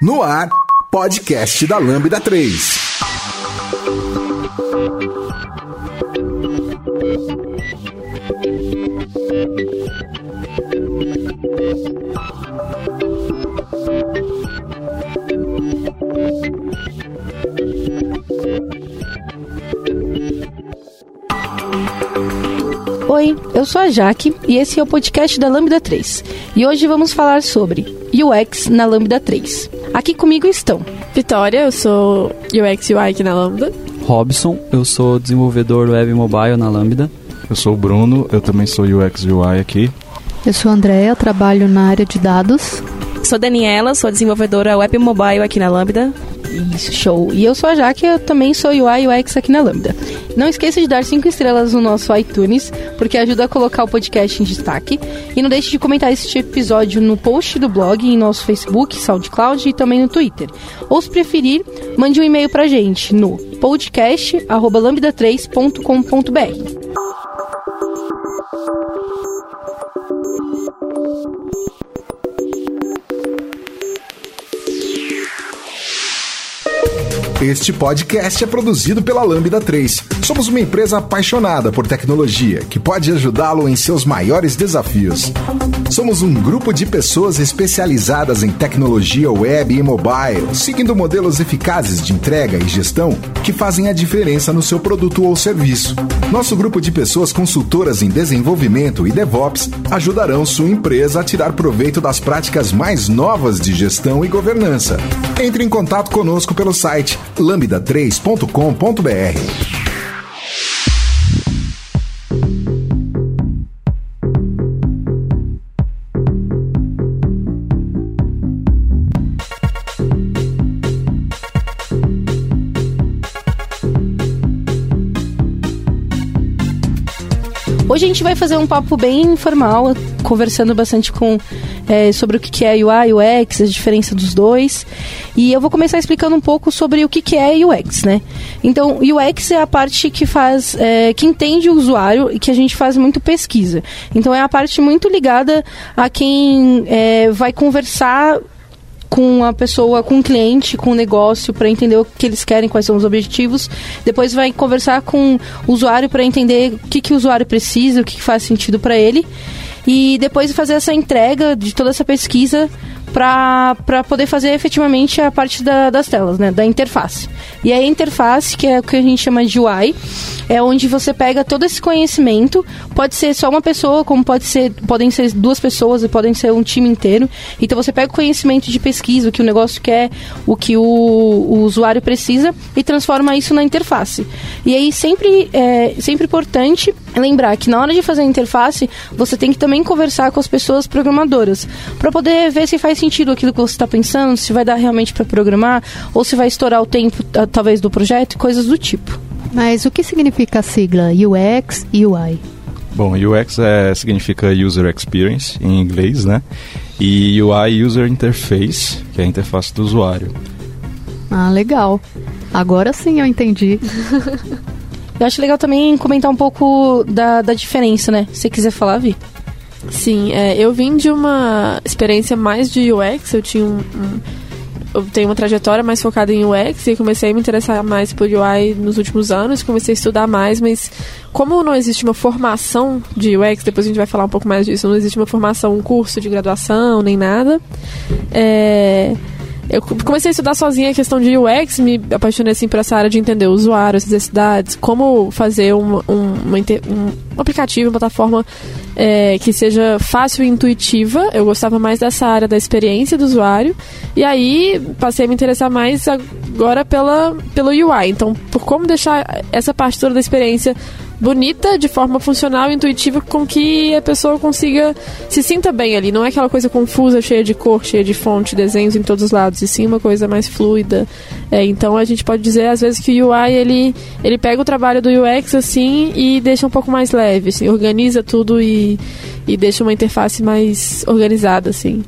No ar, podcast da Lambda 3. Oi, eu sou a Jaque e esse é o podcast da Lambda 3. E hoje vamos falar sobre UX na Lambda 3. Aqui comigo estão Vitória, eu sou UX UI aqui na Lambda. Robson, eu sou desenvolvedor web mobile na Lambda. Eu sou o Bruno, eu também sou UX UI aqui. Eu sou a Andrea, trabalho na área de dados. Sou Daniela, sou desenvolvedora web mobile aqui na Lambda. Isso, show. E eu sou a Jaque, eu também sou UI UX aqui na Lambda. Não esqueça de dar 5 estrelas no nosso iTunes, porque ajuda a colocar o podcast em destaque. E não deixe de comentar este episódio no post do blog, em nosso Facebook, SoundCloud e também no Twitter. Ou se preferir, mande um e-mail pra gente no podcast@lambda3.com.br. Este podcast é produzido pela Lambda 3. Somos uma empresa apaixonada por tecnologia que pode ajudá-lo em seus maiores desafios. Somos um grupo de pessoas especializadas em tecnologia web e mobile, seguindo modelos eficazes de entrega e gestão que fazem a diferença no seu produto ou serviço. Nosso grupo de pessoas consultoras em desenvolvimento e DevOps ajudarão sua empresa a tirar proveito das práticas mais novas de gestão e governança. Entre em contato conosco pelo site lambda3.com.br. Hoje a gente vai fazer um papo bem informal, conversando bastante com é, sobre o que é UI, UX, a diferença dos dois. E eu vou começar explicando um pouco sobre o que é UX, né? Então, UX é a parte que faz, é, que entende o usuário e que a gente faz muito pesquisa. Então, é a parte muito ligada a quem é, vai conversar com a pessoa, com o cliente, com o negócio, para entender o que eles querem, quais são os objetivos. Depois vai conversar com o usuário para entender o que, que o usuário precisa, o que, que faz sentido para ele. E depois fazer essa entrega de toda essa pesquisa para poder fazer efetivamente a parte da, das telas, né, da interface. E a interface, que é o que a gente chama de UI, é onde você pega todo esse conhecimento, pode ser só uma pessoa, como pode ser, podem ser duas pessoas podem ser um time inteiro. Então você pega o conhecimento de pesquisa, o que o negócio quer, o que o, o usuário precisa e transforma isso na interface. E aí sempre é sempre importante lembrar que na hora de fazer a interface, você tem que também conversar com as pessoas programadoras, para poder ver se faz sentido aquilo que você está pensando, se vai dar realmente para programar, ou se vai estourar o tempo, talvez, do projeto, coisas do tipo. Mas o que significa a sigla UX e UI? Bom, UX é, significa User Experience em inglês, né? E UI, User Interface, que é a interface do usuário. Ah, legal. Agora sim eu entendi. eu acho legal também comentar um pouco da, da diferença, né? Se você quiser falar, Vi. Sim, é, eu vim de uma experiência mais de UX, eu tinha um, um, eu tenho uma trajetória mais focada em UX e comecei a me interessar mais por UI nos últimos anos, comecei a estudar mais, mas como não existe uma formação de UX, depois a gente vai falar um pouco mais disso, não existe uma formação, um curso de graduação, nem nada, é eu comecei a estudar sozinha a questão de UX, me apaixonei assim por essa área de entender o usuário, as necessidades, como fazer um, um, uma, um aplicativo, uma plataforma é, que seja fácil e intuitiva. Eu gostava mais dessa área da experiência do usuário. E aí passei a me interessar mais agora pela, pelo UI. Então, por como deixar essa parte toda da experiência bonita, de forma funcional intuitiva, com que a pessoa consiga se sinta bem ali. Não é aquela coisa confusa, cheia de cor, cheia de fonte, desenhos em todos os lados, e sim uma coisa mais fluida. É, então a gente pode dizer às vezes que o UI ele, ele pega o trabalho do UX assim e deixa um pouco mais leve, assim, organiza tudo e, e deixa uma interface mais organizada assim.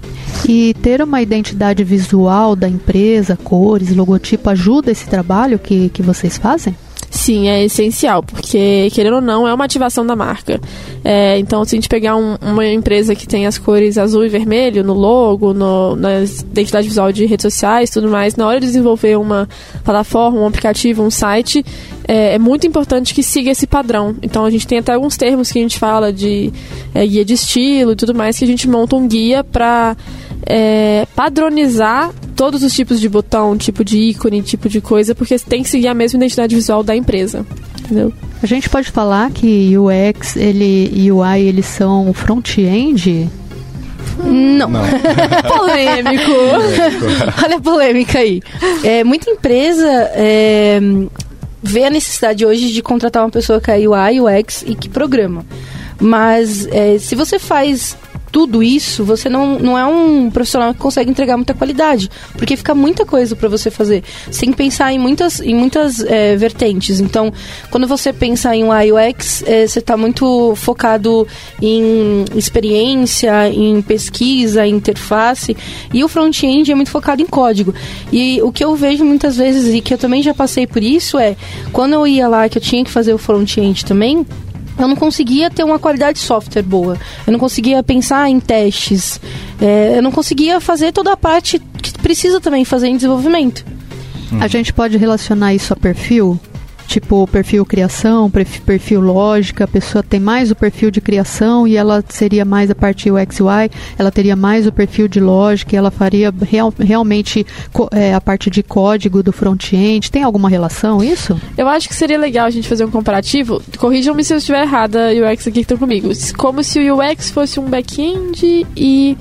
E ter uma identidade visual da empresa, cores, logotipo, ajuda esse trabalho que, que vocês fazem? Sim, é essencial, porque, querendo ou não, é uma ativação da marca. É, então, se a gente pegar um, uma empresa que tem as cores azul e vermelho no logo, no, na identidade visual de redes sociais tudo mais, na hora de desenvolver uma plataforma, um aplicativo, um site, é, é muito importante que siga esse padrão. Então, a gente tem até alguns termos que a gente fala de é, guia de estilo e tudo mais, que a gente monta um guia para é, padronizar todos os tipos de botão, tipo de ícone, tipo de coisa, porque tem que seguir a mesma identidade visual da empresa. Entendeu? A gente pode falar que UX ele, e UI eles são front-end? Não. Polêmico. Olha a polêmica aí. É, muita empresa é, vê a necessidade hoje de contratar uma pessoa que é UI, UX e que programa. Mas é, se você faz tudo isso, você não, não é um profissional que consegue entregar muita qualidade, porque fica muita coisa para você fazer. Você tem que pensar em muitas, em muitas é, vertentes. Então, quando você pensa em um UX, é, você está muito focado em experiência, em pesquisa, interface, e o front-end é muito focado em código. E o que eu vejo muitas vezes, e que eu também já passei por isso, é quando eu ia lá que eu tinha que fazer o front-end também, eu não conseguia ter uma qualidade de software boa. Eu não conseguia pensar em testes. É, eu não conseguia fazer toda a parte que precisa também fazer em desenvolvimento. A gente pode relacionar isso a perfil? Tipo, perfil criação, perfil, lógica, a pessoa tem mais o perfil de criação e ela seria mais a parte UX UI, ela teria mais o perfil de lógica e ela faria real, realmente é, a parte de código do front-end. Tem alguma relação isso? Eu acho que seria legal a gente fazer um comparativo. Corrijam-me se eu estiver errada, UX aqui que estão comigo. Como se o UX fosse um back-end e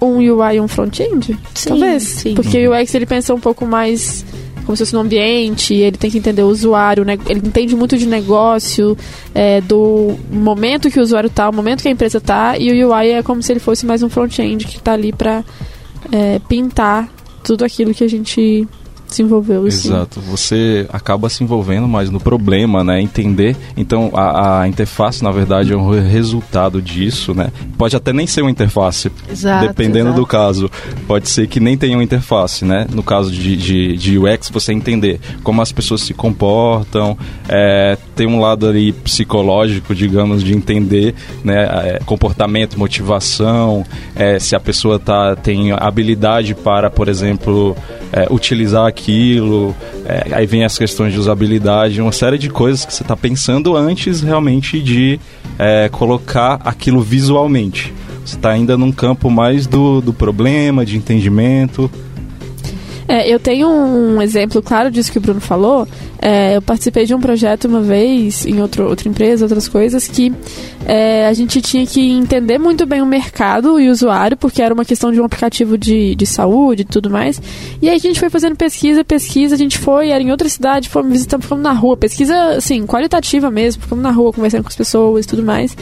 um UI e um front-end? Talvez. sim. Porque o UX ele pensa um pouco mais como se fosse no ambiente, ele tem que entender o usuário, né? ele entende muito de negócio, é, do momento que o usuário tá, o momento que a empresa tá, e o UI é como se ele fosse mais um front-end que tá ali pra é, pintar tudo aquilo que a gente desenvolveu. assim. Exato. Você acaba se envolvendo mais no problema, né? Entender. Então, a, a interface, na verdade, é um resultado disso, né? Pode até nem ser uma interface, Exato, dependendo exato. do caso. Pode ser que nem tenha uma interface, né? No caso de, de, de UX, você entender como as pessoas se comportam, é, tem um lado ali psicológico, digamos, de entender né, é, comportamento, motivação, é, se a pessoa tá, tem habilidade para, por exemplo, é, utilizar aquilo, é, aí vem as questões de usabilidade, uma série de coisas que você está pensando antes realmente de é, colocar aquilo visualmente. Você está ainda num campo mais do, do problema, de entendimento. É, eu tenho um exemplo claro disso que o Bruno falou. É, eu participei de um projeto uma vez em outro, outra empresa, outras coisas, que é, a gente tinha que entender muito bem o mercado e o usuário, porque era uma questão de um aplicativo de, de saúde e tudo mais. E aí a gente foi fazendo pesquisa, pesquisa, a gente foi, era em outra cidade, fomos visitando, ficamos na rua, pesquisa, assim, qualitativa mesmo, ficamos na rua conversando com as pessoas e tudo mais.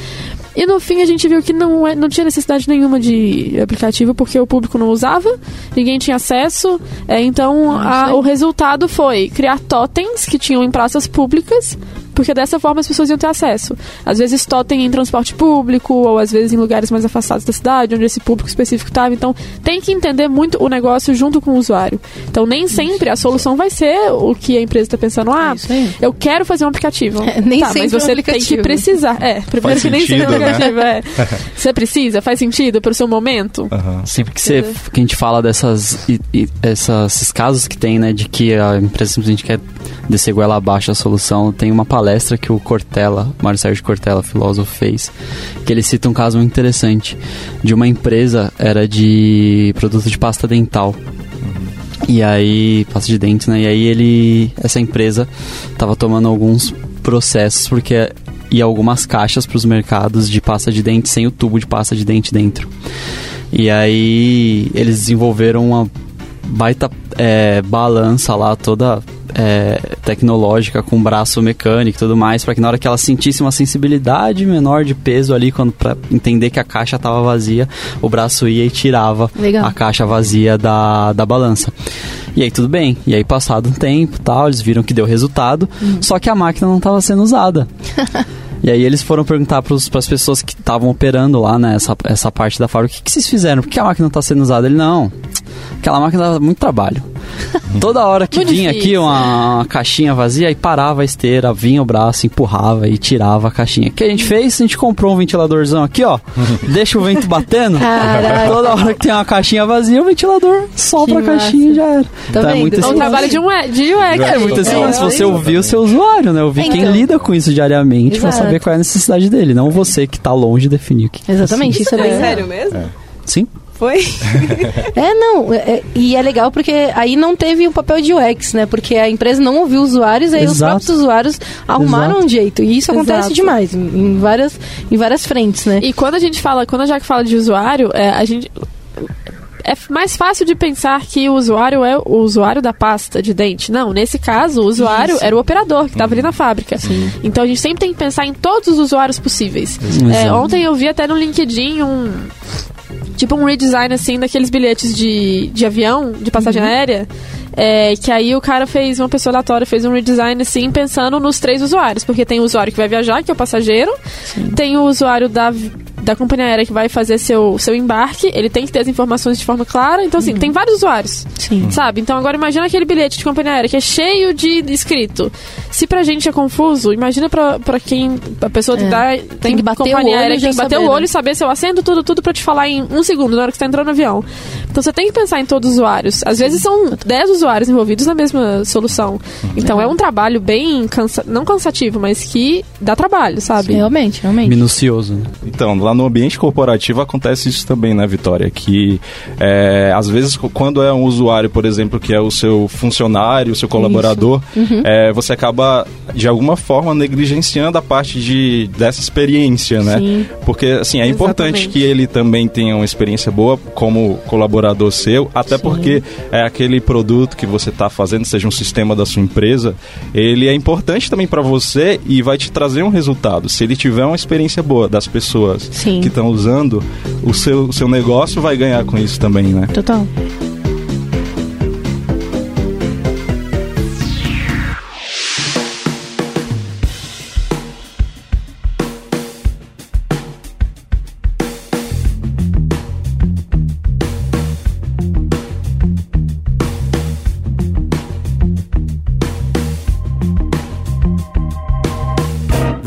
E no fim a gente viu que não, é- não tinha necessidade nenhuma de aplicativo, porque o público não usava, ninguém tinha acesso, é, então a- o resultado foi criar totens que tinham em praças públicas, porque dessa forma as pessoas iam ter acesso. Às vezes totem em transporte público, ou às vezes em lugares mais afastados da cidade, onde esse público específico estava. Então tem que entender muito o negócio junto com o usuário. Então nem sempre a solução vai ser o que a empresa está pensando, ah, É eu quero fazer um aplicativo. É, nem tá, sempre mas é um você tem que precisar. É, primeiro Faz que nem sempre é um né? aplicativo, é. Você precisa, faz sentido pro seu momento. Aham. Sempre que, você, que a gente fala dessas e- e- essas, esses casos que tem, né, de que a empresa simplesmente quer descer goela abaixo a solução, tem uma palestra que o Cortella, Mário Sérgio Cortella, filósofo, fez, que ele cita um caso interessante de uma empresa, era de produto de pasta dental. E aí, pasta de dente, né? E aí ele, essa empresa tava tomando alguns processos porque ia algumas caixas para os mercados de pasta de dente sem o tubo de pasta de dente dentro. E aí eles desenvolveram uma baita é, balança lá toda é, tecnológica com braço mecânico e tudo mais para que na hora que ela sentisse uma sensibilidade menor de peso ali quando para entender que a caixa estava vazia o braço ia e tirava Legal. a caixa vazia da, da balança. E aí tudo bem. E aí passado um tempo tal eles viram que deu resultado só que a máquina não estava sendo usada e aí eles foram perguntar para as pessoas que estavam operando lá, né, essa, essa parte da fábrica, o que, que vocês fizeram? Por que a máquina está sendo usada? Ele, não, aquela máquina dá muito trabalho. Toda hora que Muito vinha difícil. aqui uma, uma caixinha vazia, aí parava a esteira, vinha o braço, empurrava e tirava a caixinha. O que a gente fez? A gente comprou um ventiladorzão aqui, ó. deixa o vento batendo. Caraca. Toda hora que tem uma caixinha vazia, o ventilador sopra a caixinha e já era. Tá Então é vendo? muito É esse um trabalho de, um, de UX. É muito assim, É, se você é. ouvir o seu usuário, né? Ouvir quem Então. lida com isso diariamente Exato. Saber qual é a necessidade dele, não você que tá longe definir o que. Exatamente, isso é bem Sério mesmo? Sim? Foi? É, não, é- é- e é legal porque aí não teve o papel de UX, né? Porque a empresa não ouviu os usuários, aí os Exato. próprios usuários arrumaram Exato. um jeito. E isso acontece Exato. demais, em, em várias, em várias frentes, né? E quando a gente fala, quando a Jaque fala de usuário, é, a gente é mais fácil de pensar que o usuário é o usuário da pasta de dente. Não, nesse caso, o usuário Isso. era o operador que estava ali na fábrica. Então a gente sempre tem que pensar em todos os usuários possíveis. É, ontem eu vi até no LinkedIn um tipo um redesign assim daqueles bilhetes de, de avião, de passagem aérea. É, que aí o cara fez, uma pessoa aleatória fez um redesign assim, pensando nos três usuários. Porque tem o usuário que vai viajar, que é o passageiro, tem o usuário da, da companhia aérea que vai fazer seu, seu embarque, ele tem que ter as informações de forma clara. Então, assim, tem vários usuários. Sim. Sabe? Então agora imagina aquele bilhete de companhia aérea que é cheio de escrito. Se pra gente é confuso, imagina pra, pra quem. A pessoa É. dá. Tem que bater o olho aérea tem que bater saber, o né? olho e saber seu assento, tudo, tudo pra te falar em um segundo, na hora que você tá entrando no avião. Então você tem que pensar em todos os usuários. Às vezes são 10 usuários envolvidos na mesma solução. Então é um trabalho bem cansa não cansativo, mas que dá trabalho, sabe? Realmente, realmente. Minucioso. né? Então, lá no ambiente corporativo acontece isso também, né, Vitória? Que é, às vezes quando é um usuário, por exemplo, que é o seu funcionário, o seu colaborador, é, você acaba de alguma forma negligenciando a parte de, dessa experiência, né? Sim. Porque assim, é importante Exatamente. que ele também tenha uma experiência boa como colaborador seu, até porque é aquele produto que você está fazendo, seja um sistema da sua empresa, ele é importante também para você e vai te trazer um resultado. Se ele tiver uma experiência boa das pessoas Sim. que estão usando, o seu, o seu negócio vai ganhar com isso também, né? Total.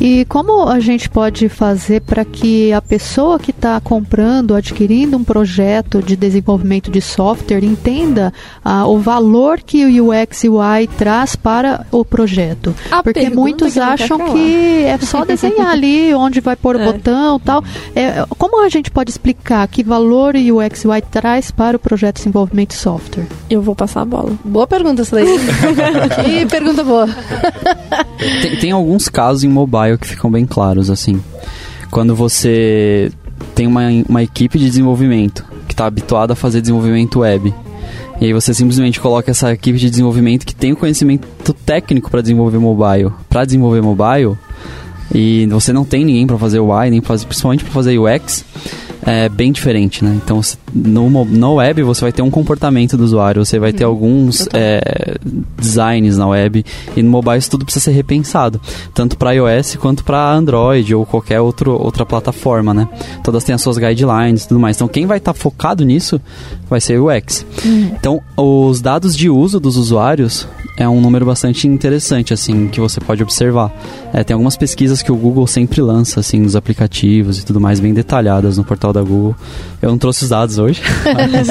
E como a gente pode fazer para que a pessoa que está comprando, adquirindo um projeto de desenvolvimento de software entenda ah, o valor que o UX e UI traz para o projeto? A Porque muitos que acham que é só desenhar ali onde vai pôr o É. botão tal. É, como a gente pode explicar que valor o UX e UI traz para o projeto de desenvolvimento de software? Eu vou passar a bola. Boa pergunta essa daí. que pergunta boa. Tem, tem alguns casos em mobile que ficam bem claros, assim. Quando você tem uma, uma equipe de desenvolvimento que está habituada a fazer desenvolvimento web. E aí você simplesmente coloca essa equipe de desenvolvimento que tem o conhecimento técnico para desenvolver mobile, para desenvolver mobile, e você não tem ninguém para fazer UI, nem pra principalmente para fazer UX, é bem diferente, né? Então, no, no web você vai ter um comportamento do usuário, você vai ter alguns é, designs na web, e no mobile isso tudo precisa ser repensado, tanto para iOS quanto para Android ou qualquer outro, outra plataforma, né? Todas têm as suas guidelines e tudo mais. Então, quem vai estar focado nisso vai ser o UX. Então, os dados de uso dos usuários é um número bastante interessante, assim, que você pode observar. É, tem algumas pesquisas que o Google sempre lança, assim, nos aplicativos e tudo mais, bem detalhadas no portal da Google. Eu não trouxe os dados hoje, mas,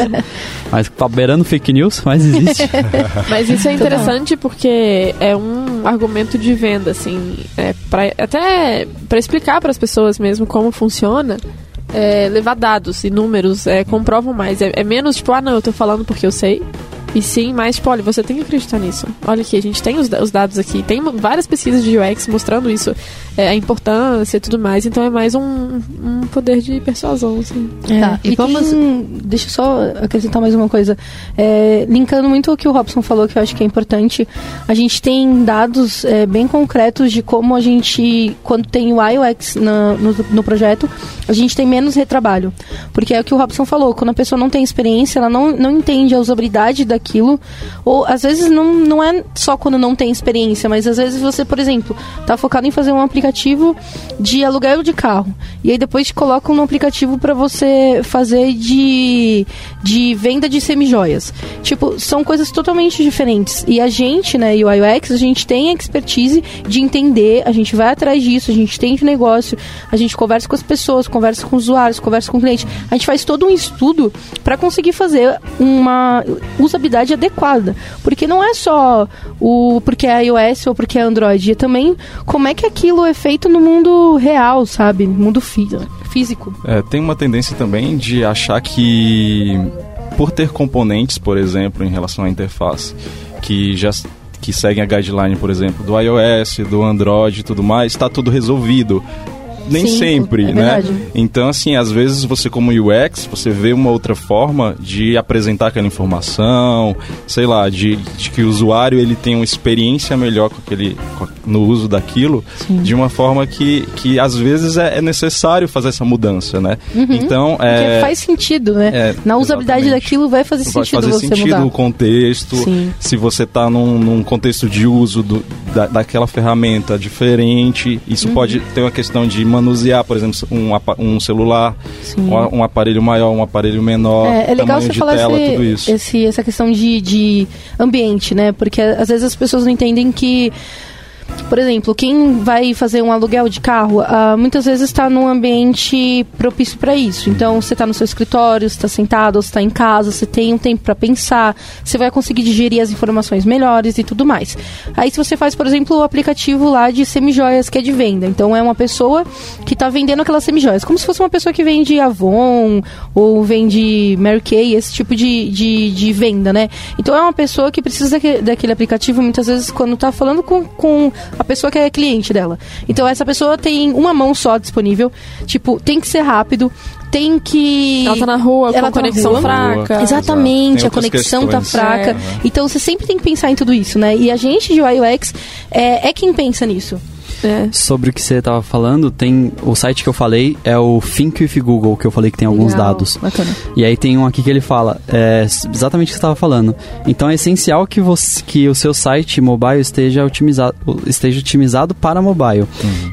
mas tá beirando fake news, mas existe. Mas isso é interessante porque é um argumento de venda, assim, é pra, até para explicar para as pessoas mesmo como funciona. é, levar dados e números é, comprovam mais. É, é menos tipo, ah, não, eu tô falando porque eu sei. E sim, mas, tipo, olha, você tem que acreditar nisso. Olha aqui, a gente tem os, os dados aqui. Tem várias pesquisas de UX mostrando isso, é, a importância e tudo mais. Então é mais um, um poder de persuasão, assim. É, Tá, e e vamos- tem- deixa eu só acrescentar mais uma coisa. É, linkando muito o que o Robson falou, que eu acho que é importante, a gente tem dados é, bem concretos de como a gente, quando tem o iOX na- no, no projeto, a gente tem menos retrabalho. Porque é o que o Robson falou, quando a pessoa não tem experiência, ela não, não entende a usabilidade da, daquilo. Ou às vezes não, não é só quando não tem experiência, mas às vezes você, por exemplo, tá focado em fazer um aplicativo de aluguel de carro. E aí depois te no aplicativo para você fazer de, de venda de semijoias. Tipo, são coisas totalmente diferentes. E a gente, né, e o UX, a gente tem a expertise de entender, a gente vai atrás disso, a gente entende o negócio, a gente conversa com as pessoas, conversa com os usuários, conversa com o cliente. A gente faz todo um estudo para conseguir fazer uma usabilidade adequada. Porque não é só o porque é iOS ou porque é Android, é também como é que aquilo é feito no mundo real, sabe? Mundo fí- físico. É, tem uma tendência também de achar que por ter componentes, por exemplo, em relação à interface, que já que seguem a guideline, por exemplo, do iOS, do Android e tudo mais, está tudo resolvido. Nem Sim, sempre, é né? verdade. Então, assim, às vezes você como UX, você vê uma outra forma de apresentar aquela informação, sei lá, de, de que o usuário ele tem uma experiência melhor com aquele, no uso daquilo, de uma forma que, que às vezes é, é necessário fazer essa mudança, né? Então, Uhum. Porque é, faz sentido, né? é, Na usabilidade exatamente. daquilo vai fazer vai sentido fazer você sentido mudar. o contexto, Sim. se você está num, num contexto de uso do- da, daquela ferramenta diferente, isso Uhum. pode ter uma questão de manusear, por exemplo, um, um celular, um, um aparelho maior, um aparelho menor, É, é legal tamanho você de falar tela, esse- tudo isso. esse- essa questão de, de ambiente, né? Porque às vezes as pessoas não entendem que. Por exemplo, quem vai fazer um aluguel de carro, ah, muitas vezes está num ambiente propício para isso. Então, você está no seu escritório, está sentado, está em casa, você tem um tempo para pensar, você vai conseguir digerir as informações melhores e tudo mais. Aí, se você faz, por exemplo, o aplicativo lá de semijoias, que é de venda. Então, é uma pessoa que está vendendo aquelas semijoias, como se fosse uma pessoa que vende Avon ou vende Mary Kay, esse tipo de, de, de venda, né? Então, é uma pessoa que precisa daque- daquele aplicativo, muitas vezes, quando está falando com, com a pessoa que é cliente dela. Então, essa pessoa tem uma mão só disponível, tipo, tem que ser rápido, tem que... Ela tá na rua Ela com tá conexão rua. fraca. Exatamente, a conexão tá questões. fraca. É. Então você sempre tem que pensar em tudo isso, né? E a gente de UI UX é, é quem pensa nisso. É. Sobre o que você estava falando, tem o site que eu falei é o Think with Google, que eu falei que tem alguns Legal, dados. Bacana. E aí tem um aqui que ele fala é, exatamente o que você estava falando. Então é essencial que, você, que o seu site mobile esteja otimizado, esteja otimizado para mobile.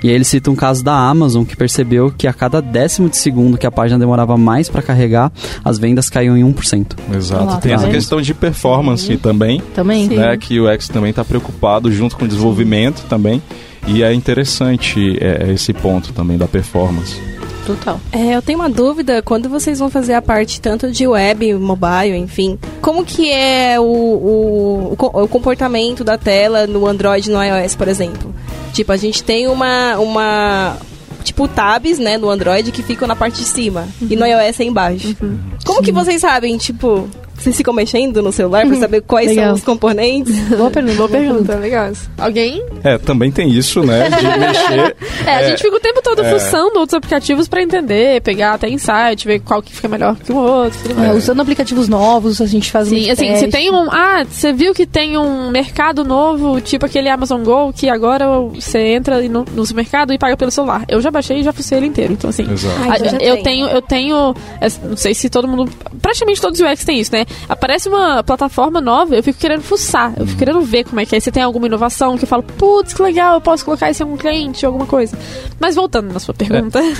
E aí ele cita um caso da Amazon que percebeu que a cada décimo de segundo que a página demorava mais para carregar, as vendas caíam em 1%. Exato. Tem tá essa vendo? questão de performance também, Também. né? Que o X também está preocupado junto com o desenvolvimento também. E é interessante é, esse ponto também da performance. Total. É, eu tenho uma dúvida, quando vocês vão fazer a parte tanto de web, mobile, enfim, como que é o, o, o co- o comportamento da tela no Android e no iOS, por exemplo? Tipo, a gente tem uma, uma tipo tabs, né, no Android que ficam na parte de cima e no iOS é embaixo. Como que vocês sabem, tipo, vocês ficam mexendo no celular pra saber quais Legal. são os componentes? Boa pergunta. Boa pergunta, legal. Alguém? É, também tem isso, né? De mexer. É, a É, gente fica o tempo todo é. fuçando outros aplicativos pra entender, pegar até insight, ver qual que fica melhor que o outro. Tudo É, usando aplicativos novos, a gente faz Sim, muito assim, teste. se tem um. Ah, você viu que tem um mercado novo, tipo aquele Amazon Go, que agora você entra no, no supermercado e paga pelo celular. Eu já baixei e já fucei ele inteiro. Então, assim. Exato. Ah, então eu tem. tenho, eu tenho. é, Não sei se todo mundo. Praticamente todos os UX têm isso, né? Aparece uma plataforma nova, eu fico querendo fuçar, eu fico querendo ver como é que é. Se tem alguma inovação que eu falo, putz, que legal, eu posso colocar isso em algum cliente, alguma coisa. Mas voltando na sua pergunta.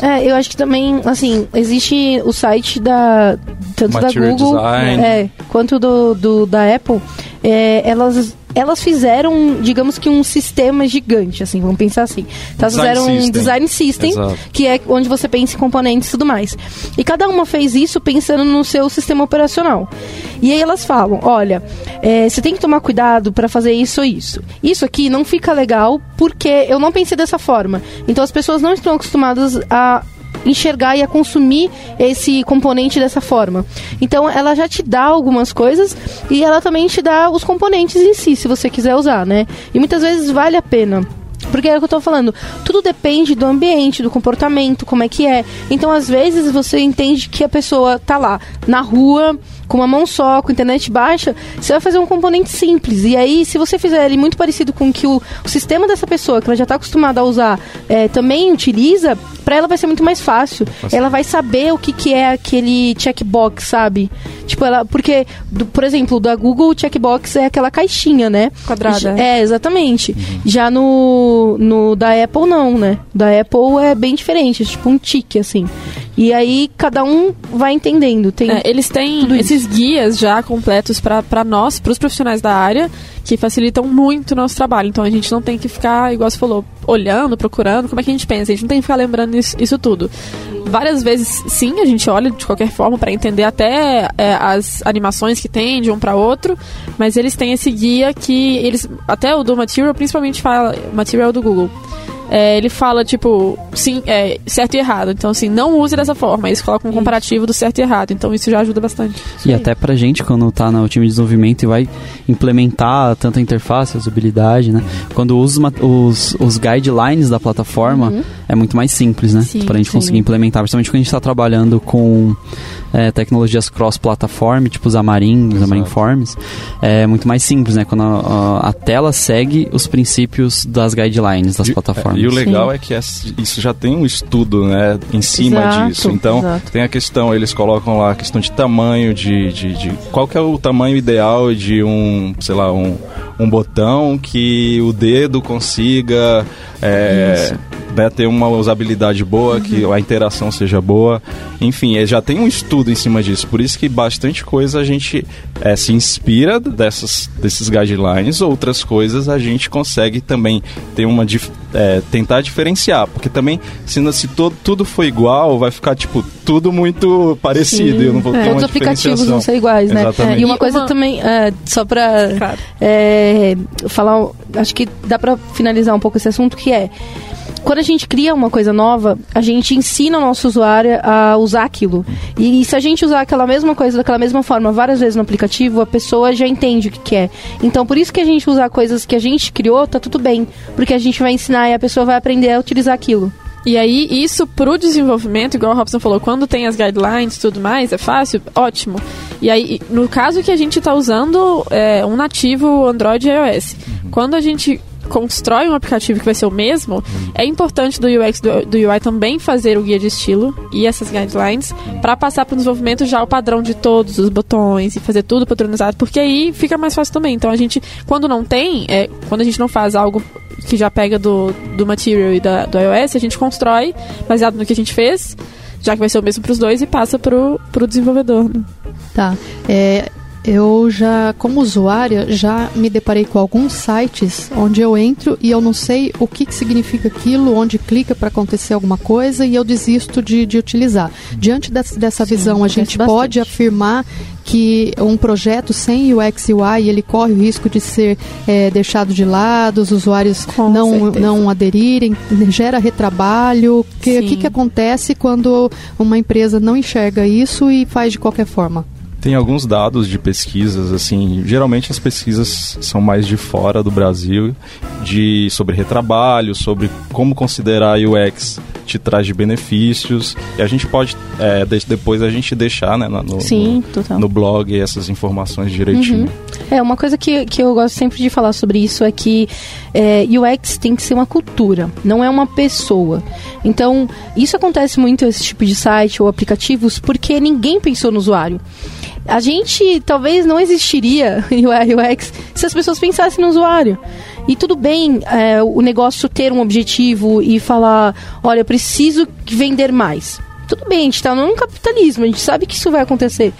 É, eu acho que também, assim, existe o site da tanto Material da Google Design. é, quanto do, do da Apple. é, elas elas fizeram, digamos que um sistema gigante, assim, vamos pensar assim. Elas Design fizeram um system. design system, Exato. que é onde você pensa em componentes e tudo mais. E cada uma fez isso pensando no seu sistema operacional. E aí elas falam, olha, é, você tem que tomar cuidado para fazer isso ou isso. Isso aqui não fica legal porque eu não pensei dessa forma. Então as pessoas não estão acostumadas a enxergar e a consumir esse componente dessa forma. Então ela já te dá algumas coisas e ela também te dá os componentes em si, se você quiser usar, né? E muitas vezes vale a pena. Porque é o que eu tô falando, tudo depende do ambiente, do comportamento, como é que é. Então, às vezes, você entende que a pessoa tá lá na rua com uma mão só, com internet baixa, você vai fazer um componente simples. E aí, se você fizer ele muito parecido com o que o, o sistema dessa pessoa, que ela já está acostumada a usar, é, também utiliza, para ela vai ser muito mais fácil. Ela vai saber o que, que é aquele checkbox, sabe? Tipo, ela. Porque, do- por exemplo, da Google, o checkbox é aquela caixinha, né? Quadrada. É, exatamente. Já no, no da Apple, não, né? Da Apple é bem diferente, é tipo um tique, assim. E aí, cada um vai entendendo. Tem É, eles têm esses guias já completos para nós, para os profissionais da área, que facilitam muito o nosso trabalho. Então a gente não tem que ficar, igual você falou, olhando, procurando, como é que a gente pensa. A gente não tem que ficar lembrando isso, isso tudo. Várias vezes, sim, a gente olha de qualquer forma para entender até é, as animações que tem de um para outro, mas eles têm esse guia que eles, até o do Material, principalmente fala, Material do Google. É, ele fala, tipo, sim, é, certo e errado. Então, assim, não use dessa forma. Eles colocam um comparativo do certo e errado. Então, isso já ajuda bastante. E até pra gente, quando tá no time de desenvolvimento e vai implementar tanto a interface, a usabilidade, né? Quando usa os, os, guidelines da plataforma, é muito mais simples, né? Sim, pra gente sim. conseguir implementar. Principalmente quando a gente tá trabalhando com é, tecnologias cross-platform, tipo os Amarin, os Amarin Forms, é muito mais simples, né? Quando a, a- a tela segue os princípios das guidelines das E- plataformas. E o legal é que isso já tem um estudo, né, em cima Exato, disso. Então, exato. tem a questão, eles colocam lá a questão de tamanho, de, de, de- qual que é o tamanho ideal de um, sei lá, um, um botão que o dedo consiga é, ter uma usabilidade boa, que Uhum. a interação seja boa. Enfim, é, já tem um estudo em cima disso. Por isso que bastante coisa a gente é, se inspira dessas, desses guidelines, outras coisas a gente consegue também ter uma é, tentar diferenciar, porque também se, se todo, tudo for igual, vai ficar tipo tudo muito parecido. e Eu não vou ter Todos os aplicativos vão ser iguais, né? Exatamente. E uma coisa uma- também, é, só pra Claro. é, falar, acho que dá pra finalizar um pouco esse assunto, que é quando a gente cria uma coisa nova, a gente ensina o nosso usuário a usar aquilo. E se a gente usar aquela mesma coisa daquela mesma forma várias vezes no aplicativo, a pessoa já entende o que, que é. Então, por isso que a gente usar coisas que a gente criou, tá tudo bem. Porque a gente vai ensinar e a pessoa vai aprender a utilizar aquilo. E aí, isso pro desenvolvimento, igual o Robson falou, quando tem as guidelines e tudo mais, é fácil, ótimo. E aí, no caso que a gente tá usando é, um nativo Android e iOS, quando a gente constrói um aplicativo que vai ser o mesmo, é importante do UX do, do UI também fazer o guia de estilo e essas guidelines para passar para o desenvolvimento já o padrão de todos os botões e fazer tudo padronizado, porque aí fica mais fácil também. Então a gente, quando não tem, é, quando a gente não faz algo que já pega do, do Material e da, do iOS, a gente constrói baseado no que a gente fez, já que vai ser o mesmo para os dois e passa pro, pro desenvolvedor. Né? Tá. É, eu já, como usuária, já me deparei com alguns sites onde eu entro e eu não sei o que, que significa aquilo, onde clica para acontecer alguma coisa e eu desisto de, de utilizar. Diante dessa, dessa visão, a gente bastante. pode afirmar que um projeto sem UX e UI ele corre o risco de ser é, deixado de lado, os usuários Com não, certeza. não aderirem, gera retrabalho. O que, Sim. que, que acontece quando uma empresa não enxerga isso e faz de qualquer forma? Tem alguns dados de pesquisas, assim, geralmente as pesquisas são mais de fora do Brasil, de sobre retrabalho, sobre como considerar UX te traz de benefícios. E a gente pode, é, de- depois a gente deixar né, no, Sim, no, no blog essas informações direitinho. É, uma coisa que, que eu gosto sempre de falar sobre isso é que é, UX tem que ser uma cultura, não é uma pessoa. Então, isso acontece muito esse tipo de site ou aplicativos porque ninguém pensou no usuário. A gente talvez não existiria UI UX se as pessoas pensassem no usuário. E tudo bem é, o negócio ter um objetivo e falar, olha, eu preciso vender mais. Tudo bem, a gente tá num capitalismo, a gente sabe que isso vai acontecer.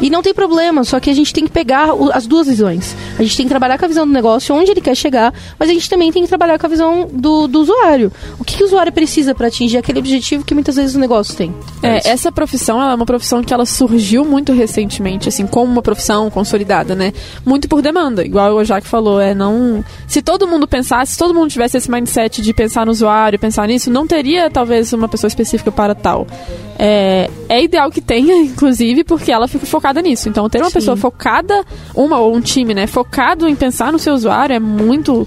E não tem problema, só que a gente tem que pegar o- as duas visões. A gente tem que trabalhar com a visão do negócio, onde ele quer chegar, mas a gente também tem que trabalhar com a visão do, do usuário. O que, que o usuário precisa para atingir aquele objetivo que muitas vezes o negócio tem. É, isso. essa profissão ela é uma profissão que ela surgiu muito recentemente, assim, como uma profissão consolidada, né? Muito por demanda, igual o Jaque falou, é não. Se todo mundo pensasse, se todo mundo tivesse esse mindset de pensar no usuário, pensar nisso, não teria talvez uma pessoa específica para tal. É, é ideal que tenha, inclusive, porque ela fica focada nisso. Então, ter uma Sim. pessoa focada, uma ou um time, né, focado em pensar no seu usuário é muito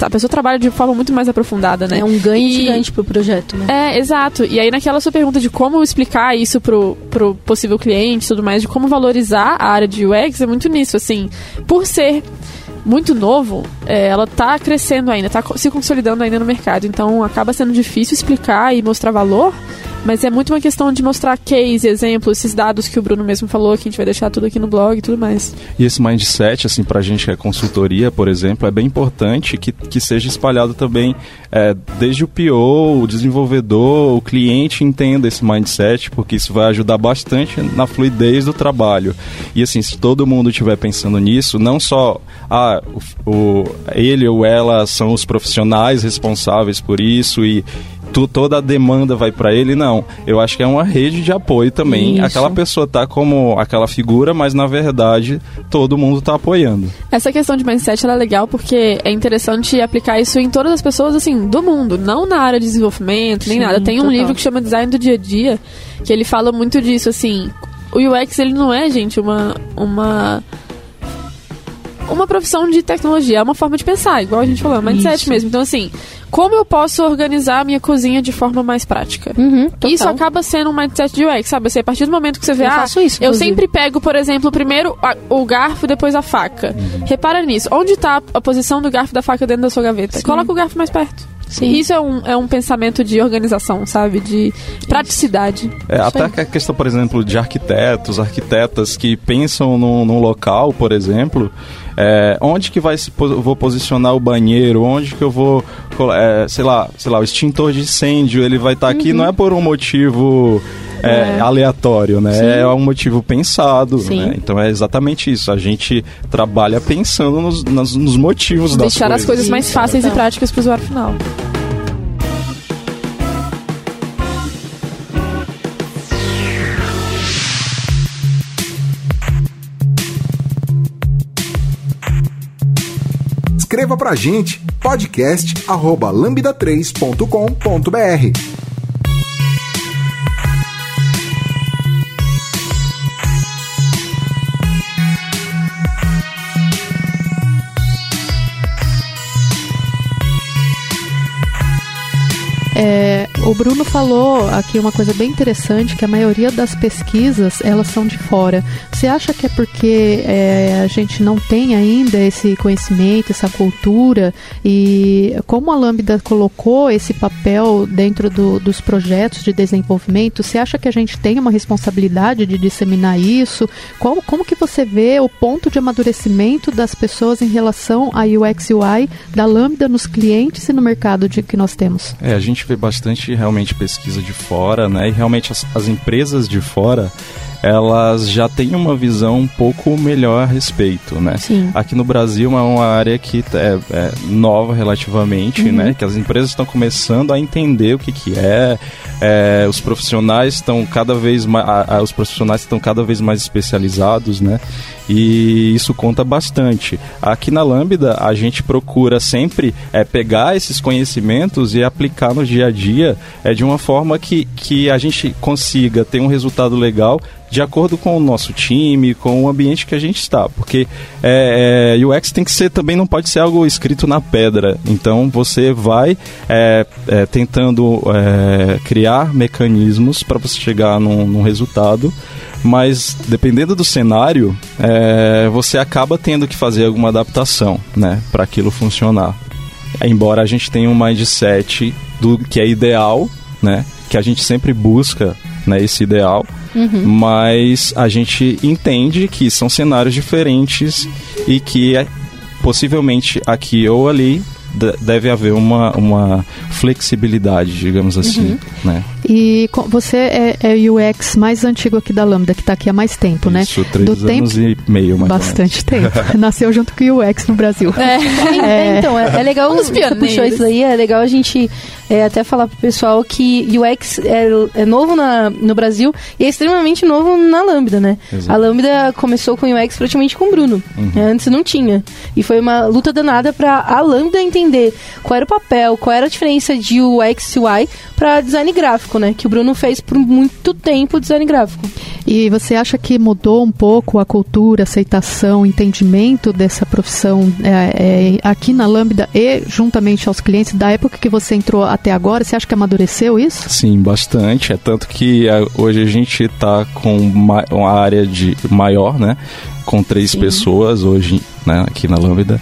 A pessoa trabalha de forma muito mais aprofundada, né? É um ganho E- gigante pro projeto, né? É, exato. E aí naquela sua pergunta de como explicar isso pro, pro possível cliente e tudo mais, de como valorizar a área de UX, é muito nisso, assim. Por ser muito novo, é, ela tá crescendo ainda, tá co- se consolidando ainda no mercado. Então acaba sendo difícil explicar e mostrar valor, mas é muito uma questão de mostrar case, exemplo, esses dados que o Bruno mesmo falou, que a gente vai deixar tudo aqui no blog e tudo mais. E esse mindset, assim, pra gente que é consultoria, por exemplo, é bem importante que, que seja espalhado também é, desde o PO, o desenvolvedor, o cliente entenda esse mindset, porque isso vai ajudar bastante na fluidez do trabalho. E assim, se todo mundo estiver pensando nisso, não só ah, o, o- ele ou ela são os profissionais responsáveis por isso e tu- toda a demanda vai para ele, não. Eu acho que é uma rede de apoio também. Isso. Aquela pessoa tá como aquela figura, mas na verdade todo mundo tá apoiando. Essa questão de mindset ela é legal porque é interessante aplicar isso em todas as pessoas, assim, do mundo, não na área de desenvolvimento, nem Sim, nada. Tem um total. livro que chama Design do Dia a Dia, que ele fala muito disso, assim. O UX, ele não é, gente, uma. uma uma profissão de tecnologia, é uma forma de pensar, igual a gente falou, é um mindset Isso. mesmo. Então, assim, como eu posso organizar a minha cozinha de forma mais prática? Uhum. Isso acaba sendo um mindset de UX, sabe? Assim, a partir do momento que você vê, Eu ah, faço isso, eu inclusive. sempre pego, por exemplo, primeiro a- o garfo, depois a faca. Repara nisso. Onde está a posição do garfo e da faca dentro da sua gaveta? Coloca o garfo mais perto. Sim. Isso é um, é um pensamento de organização, sabe? De praticidade. É, até a questão, por exemplo, de arquitetos, arquitetas que pensam num, num local, por exemplo, é, onde que vai se vou posicionar o banheiro, onde que eu vou, é, sei lá, sei lá, o extintor de incêndio, ele vai estar aqui não é por um motivo é, É. aleatório, né? É um motivo pensado, Sim. né? Então é exatamente isso. A gente trabalha pensando nos, nas- nos motivos das Deixar coisas. as coisas mais fáceis e total. práticas para o usuário final. Escreva pra gente podcast@lambda3.com.br. É, o Bruno falou aqui uma coisa bem interessante, que a maioria das pesquisas, elas são de fora. Você acha que é porque é, a gente não tem ainda esse conhecimento, essa cultura, e como a Lambda colocou esse papel dentro do- dos projetos de desenvolvimento, você acha que a gente tem uma responsabilidade de disseminar isso? Como, como que você vê o ponto de amadurecimento das pessoas em relação a UX UI da Lambda nos clientes e no mercado de, que nós temos? É, a gente vê bastante realmente pesquisa de fora, né? E realmente as, as empresas de fora, elas já têm uma visão um pouco melhor a respeito, né? Sim. Aqui no Brasil é uma área que é, é nova relativamente, né? Que as empresas estão começando a entender o que, que é, é, os profissionais estão cada vez mais, os profissionais estão cada vez mais especializados, né? E isso conta bastante. Aqui na Lambda a gente procura sempre é, pegar esses conhecimentos e aplicar no dia a dia é, de uma forma que, que a gente consiga ter um resultado legal de acordo com o nosso time, com o ambiente que a gente está. Porque é, é, UX tem que ser também, não pode ser algo escrito na pedra. Então você vai é, é, tentando é, criar mecanismos para você chegar num, num resultado. Mas dependendo do cenário, é, você acaba tendo que fazer alguma adaptação, né, para aquilo funcionar. Embora a gente tenha um mindset do que é ideal, né, que a gente sempre busca, né, esse ideal, mas a gente entende que são cenários diferentes e que é, possivelmente aqui ou ali de- deve haver uma, uma flexibilidade, digamos assim, né? E você é, é o UX mais antigo aqui da Lambda, que está aqui há mais tempo, né? Isso, três Do anos tempo- e meio, mais ou Bastante tempo. Nasceu junto com o UX no Brasil. É, então, é, é legal Um dos você pioneiros. puxou isso aí, é legal a gente é, até falar pro pessoal que UX é, é novo na, no Brasil e é extremamente novo na Lambda, né? Exato. A Lambda começou com UX praticamente com o Bruno. né? Antes não tinha. E foi uma luta danada pra a Lambda entender qual era o papel, qual era a diferença de UX e UI pra design gráfico. né? Que o Bruno fez por muito tempo design gráfico. E você acha que mudou um pouco a cultura, aceitação, entendimento dessa profissão é, é, aqui na Lambda e juntamente aos clientes da época que você entrou até agora? Você acha que amadureceu isso? Sim, bastante. É tanto que é, hoje a gente está com uma, uma área de maior, né? Com três Sim. pessoas hoje né, aqui na Lambda.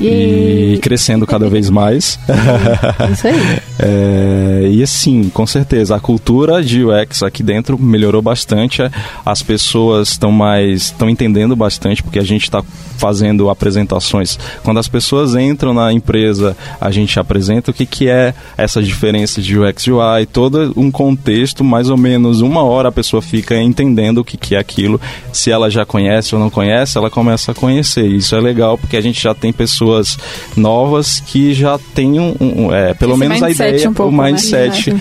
E... e crescendo cada vez mais. Isso aí. é, e assim, com certeza, a cultura de UX aqui dentro melhorou bastante. As pessoas estão mais. estão entendendo bastante, porque a gente está fazendo apresentações. Quando as pessoas entram na empresa, a gente apresenta o que, que é essa diferença de UX e UI, todo um contexto, mais ou menos uma hora a pessoa fica entendendo o que, que é aquilo. Se ela já conhece ou não conhece, ela começa a conhecer. Isso é legal porque a gente já tem pessoas novas que já têm um, um é, pelo Esse menos a ideia, um pouco, o mindset. Né?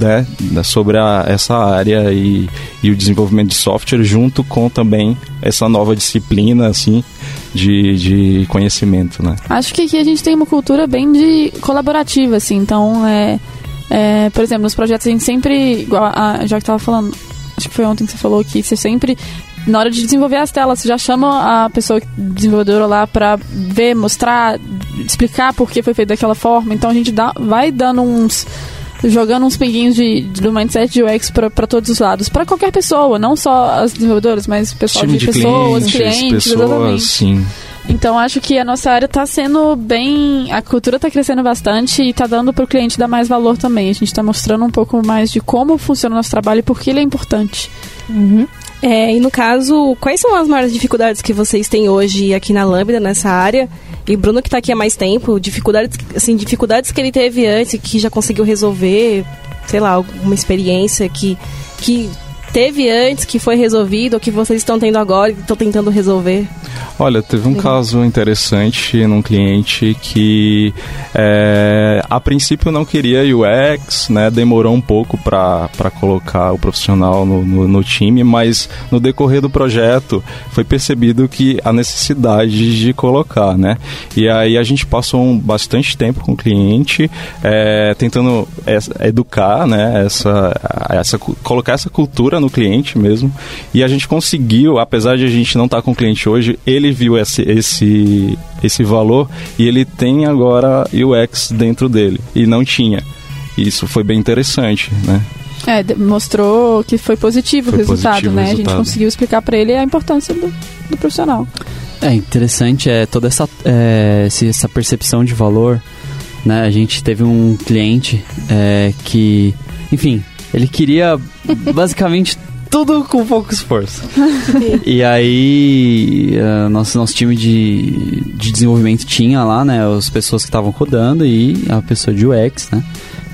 Né, sobre a, essa área e, e o desenvolvimento de software junto com também essa nova disciplina assim de, de conhecimento, né? Acho que aqui a gente tem uma cultura bem de colaborativa, assim, então é, é por exemplo, nos projetos a gente sempre, igual a, já que estava falando, acho que foi ontem que você falou que você sempre na hora de desenvolver as telas, você já chama a pessoa desenvolvedora lá para ver, mostrar, explicar por que foi feito daquela forma. Então a gente dá, vai dando uns jogando uns pinguinhos de, de, do mindset de UX para todos os lados, para qualquer pessoa, não só as desenvolvedoras, mas pessoal de, de, pessoas, clientes, clientes pessoas, exatamente. Sim. Então acho que a nossa área está sendo bem. A cultura está crescendo bastante e está dando para o cliente dar mais valor também. A gente está mostrando um pouco mais de como funciona o nosso trabalho e por que ele é importante. Uhum. É, e no caso, quais são as maiores dificuldades que vocês têm hoje aqui na Lambda, nessa área? E Bruno que está aqui há mais tempo, dificuldades, assim, dificuldades que ele teve antes que já conseguiu resolver, sei lá, alguma experiência que, que teve antes, que foi resolvido, ou que vocês estão tendo agora e estão tentando resolver? Olha, teve um Sim. caso interessante num cliente que é, a princípio não queria UX, né? Demorou um pouco para colocar o profissional no, no, no, time, mas no decorrer do projeto foi percebido que a necessidade de colocar, né? E aí a gente passou um, bastante tempo com o cliente é, tentando educar, né? Essa, essa, colocar essa cultura no cliente mesmo. E a gente conseguiu, apesar de a gente não estar tá com o cliente hoje, ele viu esse, esse, esse valor e ele tem agora UX dentro dele e não tinha. Isso foi bem interessante, né? É, mostrou que foi positivo foi o resultado, positivo né? Resultado. A gente conseguiu explicar para ele a importância do, do profissional. É interessante é toda essa, é, essa percepção de valor. Né? A gente teve um cliente é, que, enfim, ele queria basicamente tudo com pouco esforço. e aí, uh, nosso, nosso time de, de desenvolvimento tinha lá, né, as pessoas que estavam rodando e a pessoa de UX, né?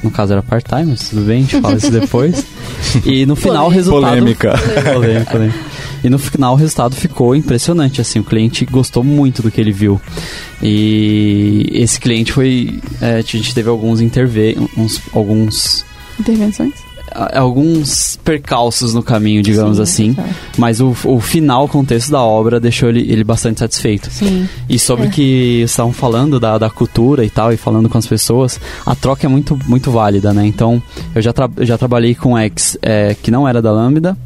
No caso era part-time, mas tudo bem, a gente fala isso depois. E no final o resultado... Polêmica. polêmica, polêmica. E no final o resultado ficou impressionante, assim, o cliente gostou muito do que ele viu. E esse cliente foi... É, a gente teve alguns interve... Uns, alguns... Intervenções? Alguns percalços no caminho, digamos Sim, assim. É. Mas o, o final, o contexto da obra deixou ele, ele bastante satisfeito. Sim. E sobre o é. que estavam falando da, da cultura e tal, e falando com as pessoas, a troca é muito, muito válida, né? Então, eu já, tra já trabalhei com X é, que não era da Lambda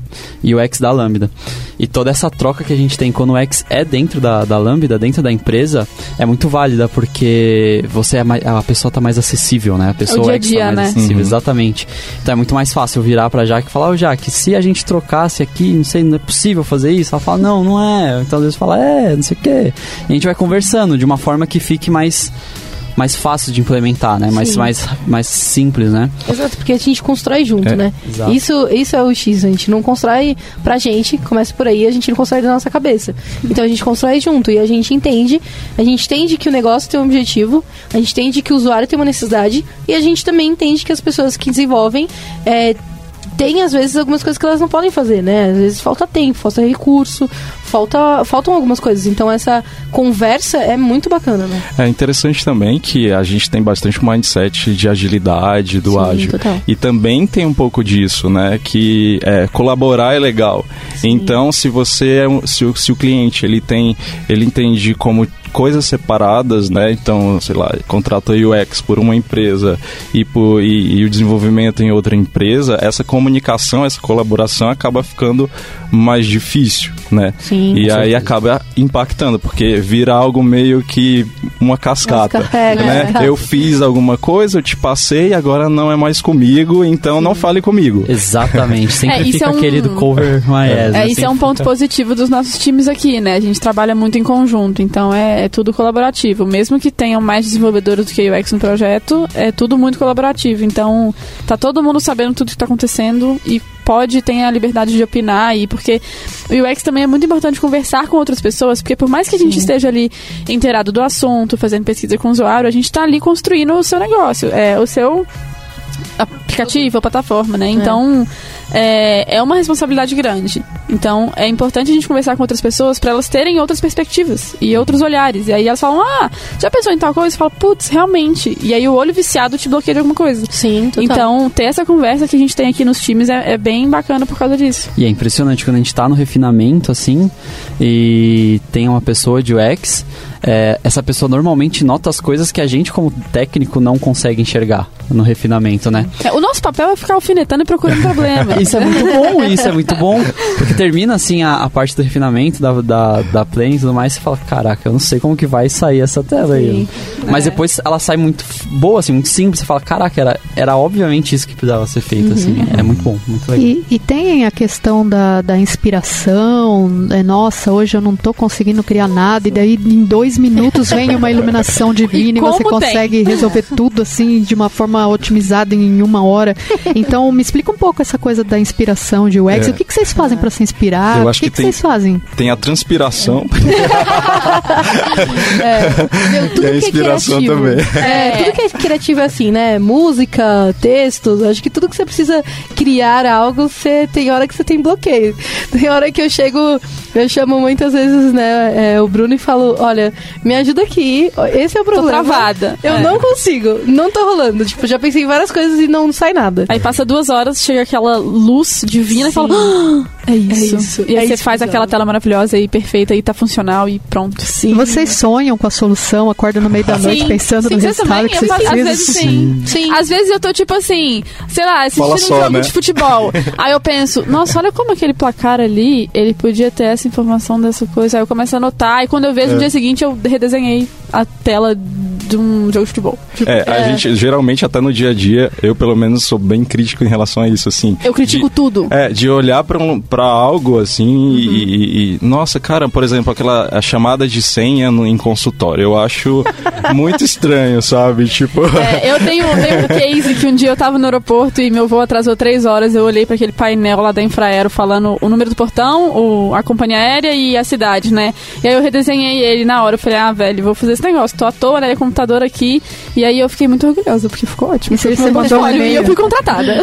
e o X da Lambda. E toda essa troca que a gente tem quando o X é dentro da, da Lambda, dentro da empresa, é muito válida, porque você é mais, a pessoa está mais acessível, né? A pessoa é o dia -dia, tá mais né? acessível, uhum. exatamente. Então é muito mais fácil virar pra Jaque e falar, ô oh, Jaque, se a gente trocasse aqui, não sei, não é possível fazer isso. Ela fala, não, não é. Então às vezes fala, é, não sei o quê. E a gente vai conversando de uma forma que fique mais mais fácil de implementar, né? Mais, mais, mais simples, né? Exato, porque a gente constrói junto, é, né? Exato. Isso, isso é o X, a gente não constrói pra gente, começa por aí, a gente não constrói da nossa cabeça. Então a gente constrói junto e a gente entende, a gente entende que o negócio tem um objetivo, a gente entende que o usuário tem uma necessidade e a gente também entende que as pessoas que desenvolvem é, tem às vezes algumas coisas que elas não podem fazer, né? Às vezes falta tempo, falta recurso, falta, faltam algumas coisas. Então essa conversa é muito bacana, né? É interessante também que a gente tem bastante mindset de agilidade do Sim, ágil. Total. E também tem um pouco disso, né? Que é, colaborar é legal. Sim. Então, se você é se o, se o cliente ele tem, ele entende como coisas separadas, né? Então, sei lá, contrata UX por uma empresa e, por, e, e o desenvolvimento em outra empresa, essa comunicação, essa colaboração acaba ficando mais difícil, né? Sim, E aí acaba impactando, porque vira algo meio que uma cascata, Descarrega, né? é. Eu fiz alguma coisa, eu te passei, agora não é mais comigo, então não fale comigo. Exatamente. Sempre É, isso fica é um- aquele do cover my ass. É, assim. isso é um ponto positivo dos nossos times aqui, né? A gente trabalha muito em conjunto, então é, é tudo colaborativo. Mesmo que tenham mais desenvolvedores do que UX no projeto, é tudo muito colaborativo. Então, tá todo mundo sabendo tudo que tá acontecendo e pode ter a liberdade de opinar e porque o UX também é muito importante conversar com outras pessoas, porque por mais que a gente esteja ali inteirado do assunto, fazendo pesquisa com o usuário, a gente tá ali construindo o seu negócio, é o seu aplicativo ou plataforma, né? Então, é, é uma responsabilidade grande. Então, é importante a gente conversar com outras pessoas para elas terem outras perspectivas e outros olhares. E aí elas falam, ah, já pensou em tal coisa? Você fala, putz, realmente. E aí o olho viciado te bloqueia de alguma coisa. Sim, total. Então, ter essa conversa que a gente tem aqui nos times é, é bem bacana por causa disso. E é impressionante quando a gente tá no refinamento, assim, e tem uma pessoa de UX, é, essa pessoa normalmente nota as coisas que a gente, como técnico, não consegue enxergar no refinamento, né? É, o nosso papel é ficar alfinetando e procurando problema. Isso é muito bom, isso é muito bom. Porque termina assim a, a parte do refinamento da, da, da play e tudo mais, você fala, caraca, eu não sei como que vai sair essa tela aí. Mas depois ela sai muito boa, assim, muito simples, você fala, caraca, era, era obviamente isso que precisava ser feito, assim. É muito bom, muito legal. E, e tem a questão da, da inspiração, é, nossa, hoje eu não tô conseguindo criar nada, e daí em dois minutos vem uma iluminação divina e, E você tem? consegue resolver tudo assim de uma forma otimizada em uma hora. Então me explica um pouco essa coisa da inspiração de UX. É. O que, que vocês fazem para se inspirar? Eu o acho que, que que tem- vocês fazem? Tem a transpiração. Meu, tudo E a que é inspiração criativo. também. É, tudo que é criativo é assim, né? Música, textos, acho que tudo que você precisa criar algo, você tem hora que você tem bloqueio. Tem hora que eu chego, eu chamo muitas vezes, né, é, o Bruno e falo, olha, me ajuda aqui, esse é o Tô problema. travada. Eu É. não consigo, não tá rolando. Tipo, já pensei em várias coisas e não sai nada. Aí passa duas horas, chega aquela luz divina e fala, "Ah, é isso. É isso, E aí é você isso faz que aquela tela maravilhosa e perfeita e tá funcional e pronto. Sim. Vocês sonham com a solução, acordam no meio da noite pensando sim, no resultado também, que vocês faço- às precisam? vezes sim. Sim. Às vezes eu tô tipo assim, sei lá, assistindo Fala um só, jogo né? de futebol. aí eu penso, nossa, olha como aquele placar ali, ele podia ter essa informação dessa coisa. Aí eu começo a anotar e quando eu vejo no dia seguinte eu redesenhei a tela de um jogo de futebol. Tipo, É, a gente geralmente até no dia a dia, eu pelo menos sou bem crítico em relação a isso, assim. eu critico de- tudo. É, de olhar pra, um, pra algo assim e, e- e- Nossa, cara, por exemplo, aquela a chamada de senha no, em consultório. Eu acho muito estranho, sabe? Tipo. É, eu tenho, tenho um case que um dia eu tava no aeroporto e meu voo atrasou três horas. Eu olhei para aquele painel lá da Infraero falando o número do portão, o, a companhia aérea e a cidade, né? E aí eu redesenhei ele na hora. Eu falei, ah, velho, vou fazer esse negócio. Tô à toa, né? Computador aqui. E aí eu fiquei muito orgulhosa, porque ficou ótimo. E se você mandou um e-mail? eu fui contratada.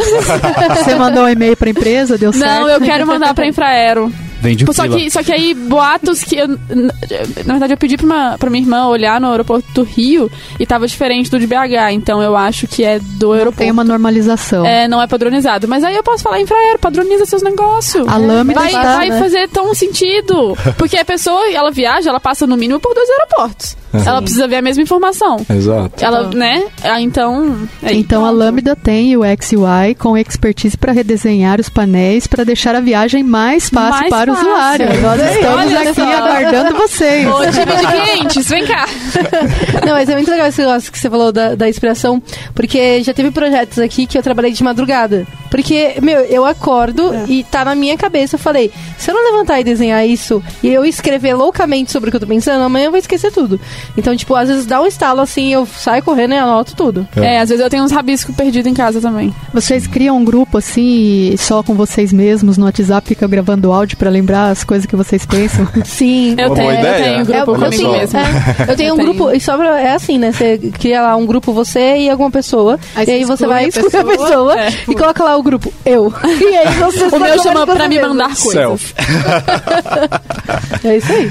Você mandou um e-mail pra empresa, deu certo? Não, eu quero mandar pra Infraero. Vende o Só que, só que aí, boatos que eu. Na verdade, eu pedi pra, uma, pra minha irmã olhar no aeroporto do Rio e tava diferente do de BH. Então eu acho que é do aeroporto. Tem uma normalização. É, não é padronizado. Mas aí eu posso falar, Infraero, padroniza seus negócios. A lâmina vai, está, vai né? fazer tão sentido. Porque a pessoa, ela viaja, ela passa no mínimo por dois aeroportos. Ela precisa ver a mesma informação. Exato. Ela, né? Ah, Então. é Então a. Lambda tem o UI com expertise para redesenhar os painéis para deixar a viagem mais fácil Mais para usuário. Nós Olha estamos aqui só. aguardando vocês. Ô, time de clientes, vem cá. Não, mas é muito legal esse negócio que você falou da, da inspiração, porque já teve projetos aqui que eu trabalhei de madrugada. Porque, meu, eu acordo e tá na minha cabeça, eu falei, se eu não levantar e desenhar isso e eu escrever loucamente sobre o que eu tô pensando, amanhã eu vou esquecer tudo. Então, tipo, às vezes dá um estalo assim, eu saio correndo e anoto tudo. É, às vezes eu tenho uns rabiscos perdidos em casa também. Vocês criam um grupo assim, só com vocês mesmos no WhatsApp, fica gravando áudio para lembrar as coisas que vocês pensam? Sim. Eu tenho, eu tenho É, grupo eu, comigo tenho, mesmo. é, eu tenho Eu um tenho. Grupo, e sobra, é assim, né? Você cria lá um grupo você e alguma pessoa, Aí e aí você vai a excluir a pessoa. pessoa É. e coloca lá o, grupo? Eu. E aí você O meu chama pra me mandar coisas. Self. É isso aí.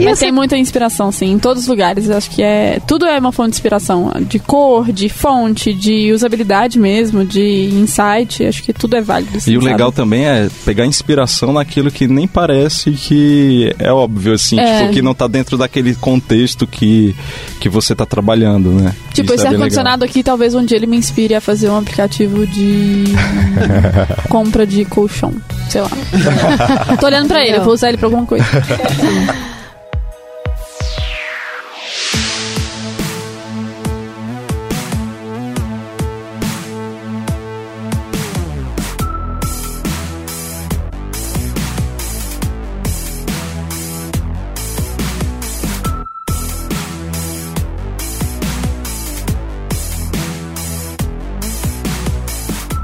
E Mas essa- tem muita inspiração, sim, em todos os lugares. Eu acho que é. Tudo é uma fonte de inspiração. De cor, de fonte, de usabilidade mesmo, de insight. Acho que tudo é válido. assim, E o sabe? legal também é pegar inspiração naquilo que nem parece que é óbvio, assim, É. tipo, que não tá dentro daquele contexto que, que você tá trabalhando, né? Tipo, Isso esse é ar-condicionado aqui, talvez um dia ele me inspire a fazer um aplicativo de compra de colchão. Sei lá. Tô olhando pra ele, eu vou usar ele pra alguma coisa.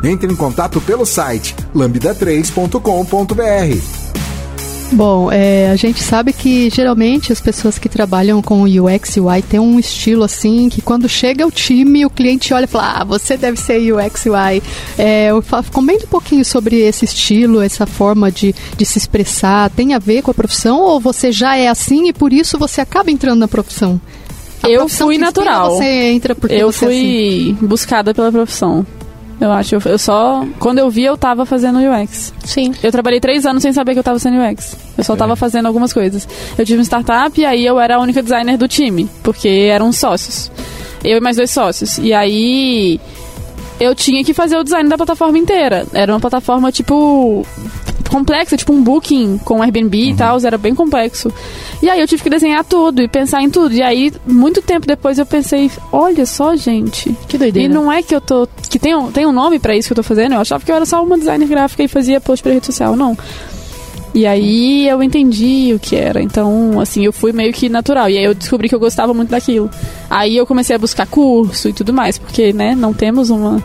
Entre em contato pelo site lambda3.com.br. Bom, é, a gente sabe que geralmente as pessoas que trabalham com UX e UI têm um estilo assim que quando chega o time, o cliente olha e fala: Ah, você deve ser UX e UI. É, comenta um pouquinho sobre esse estilo, essa forma de, de se expressar. Tem a ver com a profissão ou você já é assim e por isso você acaba entrando na profissão? A Eu profissão fui natural. Você entra porque eu você é assim. fui buscada pela profissão. Eu acho. Eu, eu só. Quando eu vi, eu tava fazendo UX. Sim. Eu trabalhei três anos sem saber que eu tava sendo UX. Eu só tava fazendo algumas coisas. Eu tive uma startup e aí eu era a única designer do time, porque eram sócios. Eu e mais dois sócios. E aí eu tinha que fazer o design da plataforma inteira. Era uma plataforma tipo complexa, tipo um booking com Airbnb e tal, era bem complexo. E aí eu tive que desenhar tudo e pensar em tudo. E aí, muito tempo depois eu pensei, olha só, gente, Que e doideira. não é que eu tô. que tem um, tem um nome pra isso que eu tô fazendo. Eu achava que eu era só uma designer gráfica e fazia post pra rede social. Não. E aí eu entendi o que era. Então, assim, eu fui meio que natural. E aí eu descobri que eu gostava muito daquilo. Aí eu comecei a buscar curso e tudo mais, porque, né, não temos uma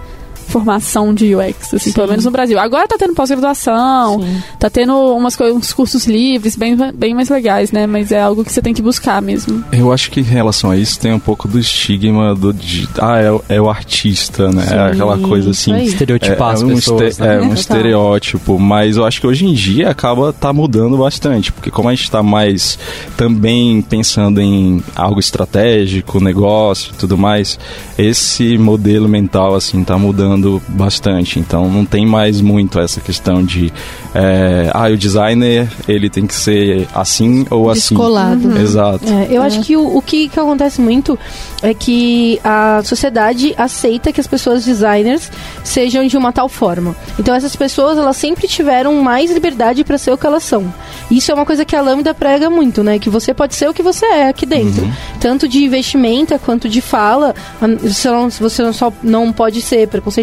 formação de UX, assim, pelo menos no Brasil. Agora tá tendo pós-graduação, Sim. tá tendo umas uns cursos livres, bem, bem mais legais, né? Mas é algo que você tem que buscar mesmo. Eu acho que em relação a isso tem um pouco do estigma do de, ah, é, o- é o artista, né? Sim, é aquela coisa assim. Estereotipar é, as um pessoas. este- né? é um Total. estereótipo, mas eu acho que hoje em dia acaba tá mudando bastante, porque como a gente está mais também pensando em algo estratégico, negócio, e tudo mais, esse modelo mental assim tá mudando bastante. Então não tem mais muito essa questão de é, ah, o designer ele tem que ser assim ou assim. Descolado. Exato. É, eu acho que o, o que, que acontece muito é que a sociedade aceita que as pessoas designers sejam de uma tal forma. Então essas pessoas elas sempre tiveram mais liberdade para ser o que elas são. Isso é uma coisa que a Lambda prega muito, né? Que você pode ser o que você é aqui dentro, tanto de investimento quanto de fala. Você não, você não só não pode ser preconceituoso,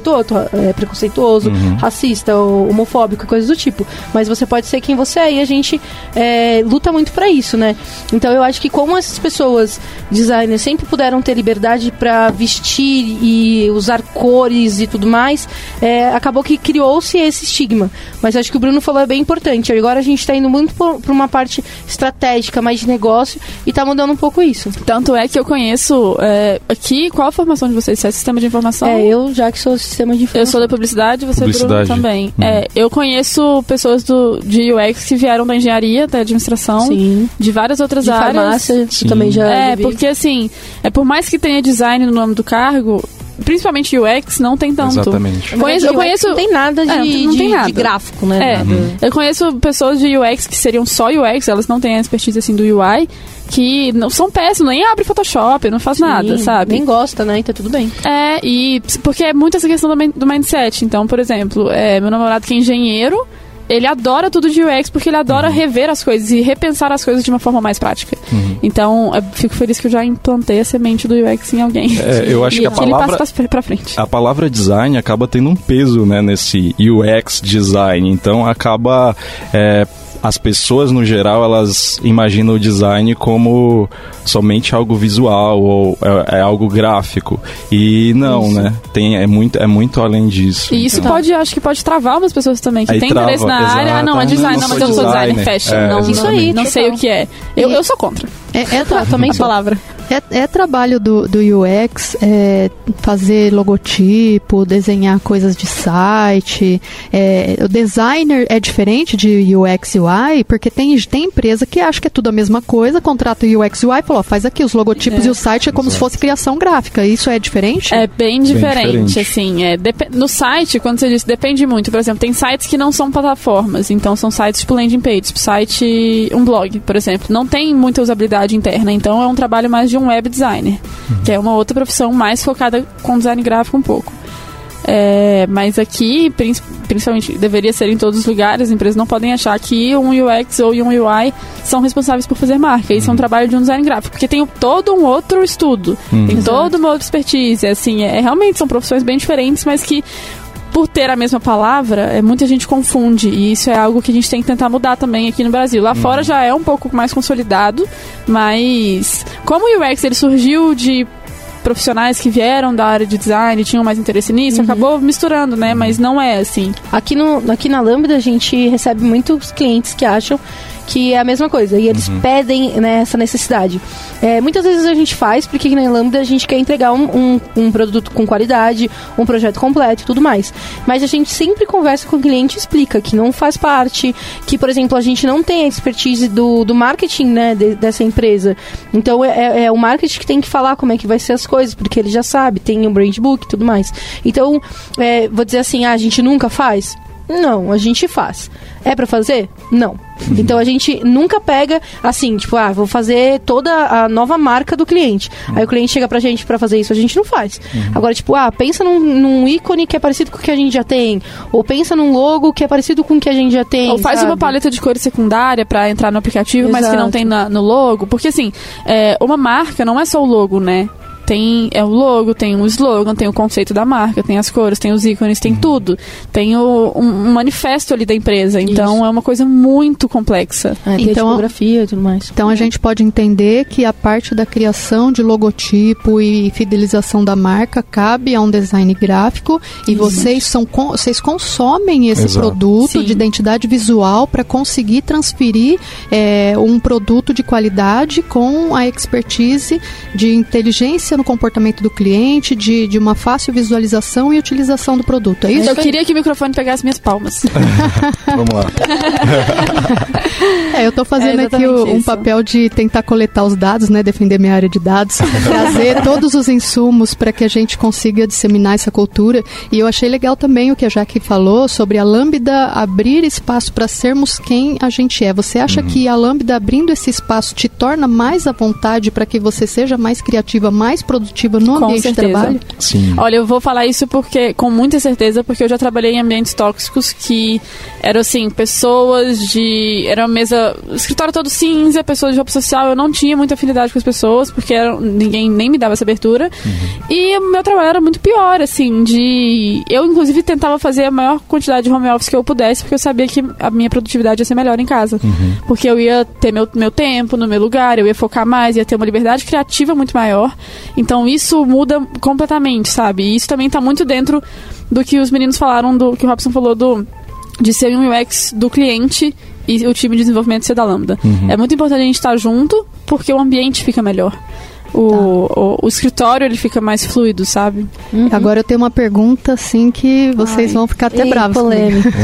é, preconceituoso, racista ou homofóbico, coisas do tipo. Mas você pode ser quem você é e a gente é, luta muito para isso, né? Então eu acho que como essas pessoas designers sempre puderam ter liberdade para vestir e usar cores e tudo mais, é, acabou que criou-se esse estigma. Mas acho que o Bruno falou é bem importante. Agora a gente está indo muito para uma parte estratégica, mais de negócio, e tá mudando um pouco isso. Tanto é que eu conheço é, aqui, qual a formação de vocês? Você é sistema de informação? É, eu já que sou sistema de Eu informação. sou da publicidade, você Publicidade. Bruno também. Uhum. É, eu conheço pessoas do, de UX que vieram da engenharia, da administração, Sim. de várias outras De áreas. farmácia, Sim. eu também já É, vi. porque assim, é por mais que tenha design no nome do cargo, principalmente UX, não tem tanto. Exatamente. Verdade, Conheço- eu conheço- Não tem nada de, É, não tem de- nada. de gráfico, né? É, Nada. eu conheço pessoas de UX que seriam só UX, elas não têm a expertise assim do UI, que não são péssimas, nem abre Photoshop, não faz nada, Sim, sabe? Nem gosta, né? Então tudo bem. É, e porque é muito essa questão do, do mindset. Então, por exemplo, é, meu namorado que é engenheiro, ele adora tudo de UX porque ele adora rever as coisas e repensar as coisas de uma forma mais prática. Então, eu fico feliz que eu já implantei a semente do UX em alguém. É, eu acho e que a que ele palavra- passa pra frente. a palavra design acaba tendo um peso né, nesse UX design. Então acaba. é, as pessoas no geral elas imaginam o design como somente algo visual ou é, é algo gráfico e não né tem é muito é muito além disso E isso Então, pode, acho que pode travar umas pessoas também, que Aí tem trava, interesse na área. Ah, não, é exato. design, Não não, mas sou eu sou designer, designer. fashion. É, não, Isso aí, não sei o que é. Eu, eu sou contra É, é a também sou. palavra. É, é trabalho do, do UX é, fazer logotipo, desenhar coisas de site. É, o designer é diferente de UX UI, porque tem, tem empresa que acha que é tudo a mesma coisa, contrata o UX UI e falou, faz aqui os logotipos É. e o site é como se fosse criação gráfica. Isso é diferente? É bem diferente, diferente. assim. É, no site, quando você disse, depende muito. Por exemplo, tem sites que não são plataformas, então são sites tipo landing page, tipo site, um blog, por exemplo. Não tem muita usabilidade interna, então é um trabalho mais de um web designer, que é uma outra profissão mais focada com design gráfico um pouco. É, mas aqui, prin- principalmente, deveria ser em todos os lugares, as empresas não podem achar que um UX ou um UI são responsáveis por fazer marca. Isso é um trabalho de um design gráfico, porque tem todo um outro estudo, tem toda uma outra expertise. Assim, é, realmente são profissões bem diferentes, mas que por ter a mesma palavra, é, muita gente confunde. E isso é algo que a gente tem que tentar mudar também aqui no Brasil. Lá fora já é um pouco mais consolidado, mas como o UX ele surgiu de profissionais que vieram da área de design e tinham mais interesse nisso, acabou misturando, né? Mas não é assim. Aqui, no, aqui na Lambda a gente recebe muitos clientes que acham que é a mesma coisa e eles pedem né, essa necessidade. É, muitas vezes a gente faz porque aqui na Lambda a gente quer entregar um, um, um produto com qualidade, um projeto completo e tudo mais. Mas a gente sempre conversa com o cliente e explica que não faz parte, que, por exemplo, a gente não tem a expertise do, do marketing né, de- dessa empresa. Então é, é o marketing que tem que falar como é que vai ser as coisas, porque ele já sabe, tem um brand book e tudo mais. Então, é, vou dizer assim, ah, a gente nunca faz? Não, a gente faz. É pra fazer? Não. Então a gente nunca pega assim, tipo, ah, vou fazer toda a nova marca do cliente. Aí o cliente chega pra gente pra fazer isso, a gente não faz. Agora, tipo, ah, pensa num, num ícone que é parecido com o que a gente já tem. Ou pensa num logo que é parecido com o que a gente já tem. Ou faz sabe? uma paleta de cores secundária pra entrar no aplicativo, mas que não Exato. tem na- no logo. Porque assim, é, uma marca não é só o logo, né? Tem é o logo, tem o slogan, tem o conceito da marca, tem as cores, tem os ícones, tem tudo. Tem o, um, um manifesto ali da empresa. Então Isso. é uma coisa muito complexa. É, tem Então- a tipografia e tudo mais. Então a gente pode entender que a parte da criação de logotipo e fidelização da marca cabe a um design gráfico e vocês são vocês consomem esse Exato. produto Sim. de identidade visual para conseguir transferir é, um produto de qualidade com a expertise de inteligência no comportamento do cliente, de, de uma fácil visualização e utilização do produto. É isso? Eu queria que o microfone pegasse minhas palmas. Vamos lá. É, eu tô fazendo É aqui o- um papel de tentar coletar os dados, né, defender minha área de dados, trazer todos os insumos para que a gente consiga disseminar essa cultura. E eu achei legal também o que a Jaque falou sobre a Lambda abrir espaço para sermos quem a gente é. Você acha que a Lambda abrindo esse espaço te torna mais à vontade para que você seja mais criativa, mais produtiva no Com ambiente certeza. de trabalho? Sim. Olha, eu vou falar isso porque com muita certeza, porque eu já trabalhei em ambientes tóxicos que eram assim, pessoas de. Era uma mesa. O escritório todo cinza, pessoas de roupa social, eu não tinha muita afinidade com as pessoas, porque era- ninguém nem me dava essa abertura. E o meu trabalho era muito pior, assim, de. Eu, inclusive, tentava fazer a maior quantidade de home office que eu pudesse, porque eu sabia que a minha produtividade ia ser melhor em casa. Porque eu ia ter meu, meu tempo no meu lugar, eu ia focar mais, ia ter uma liberdade criativa muito maior. Então isso muda completamente, sabe? E isso também tá muito dentro do que os meninos falaram, do que o Robson falou do de ser um UX do cliente e o time de desenvolvimento ser da Lambda. É muito importante a gente estar junto, porque o ambiente fica melhor. O, o, o escritório ele fica mais fluido, sabe? Agora eu tenho uma pergunta assim que vocês Ai. vão ficar até Ei, bravos. polêmica.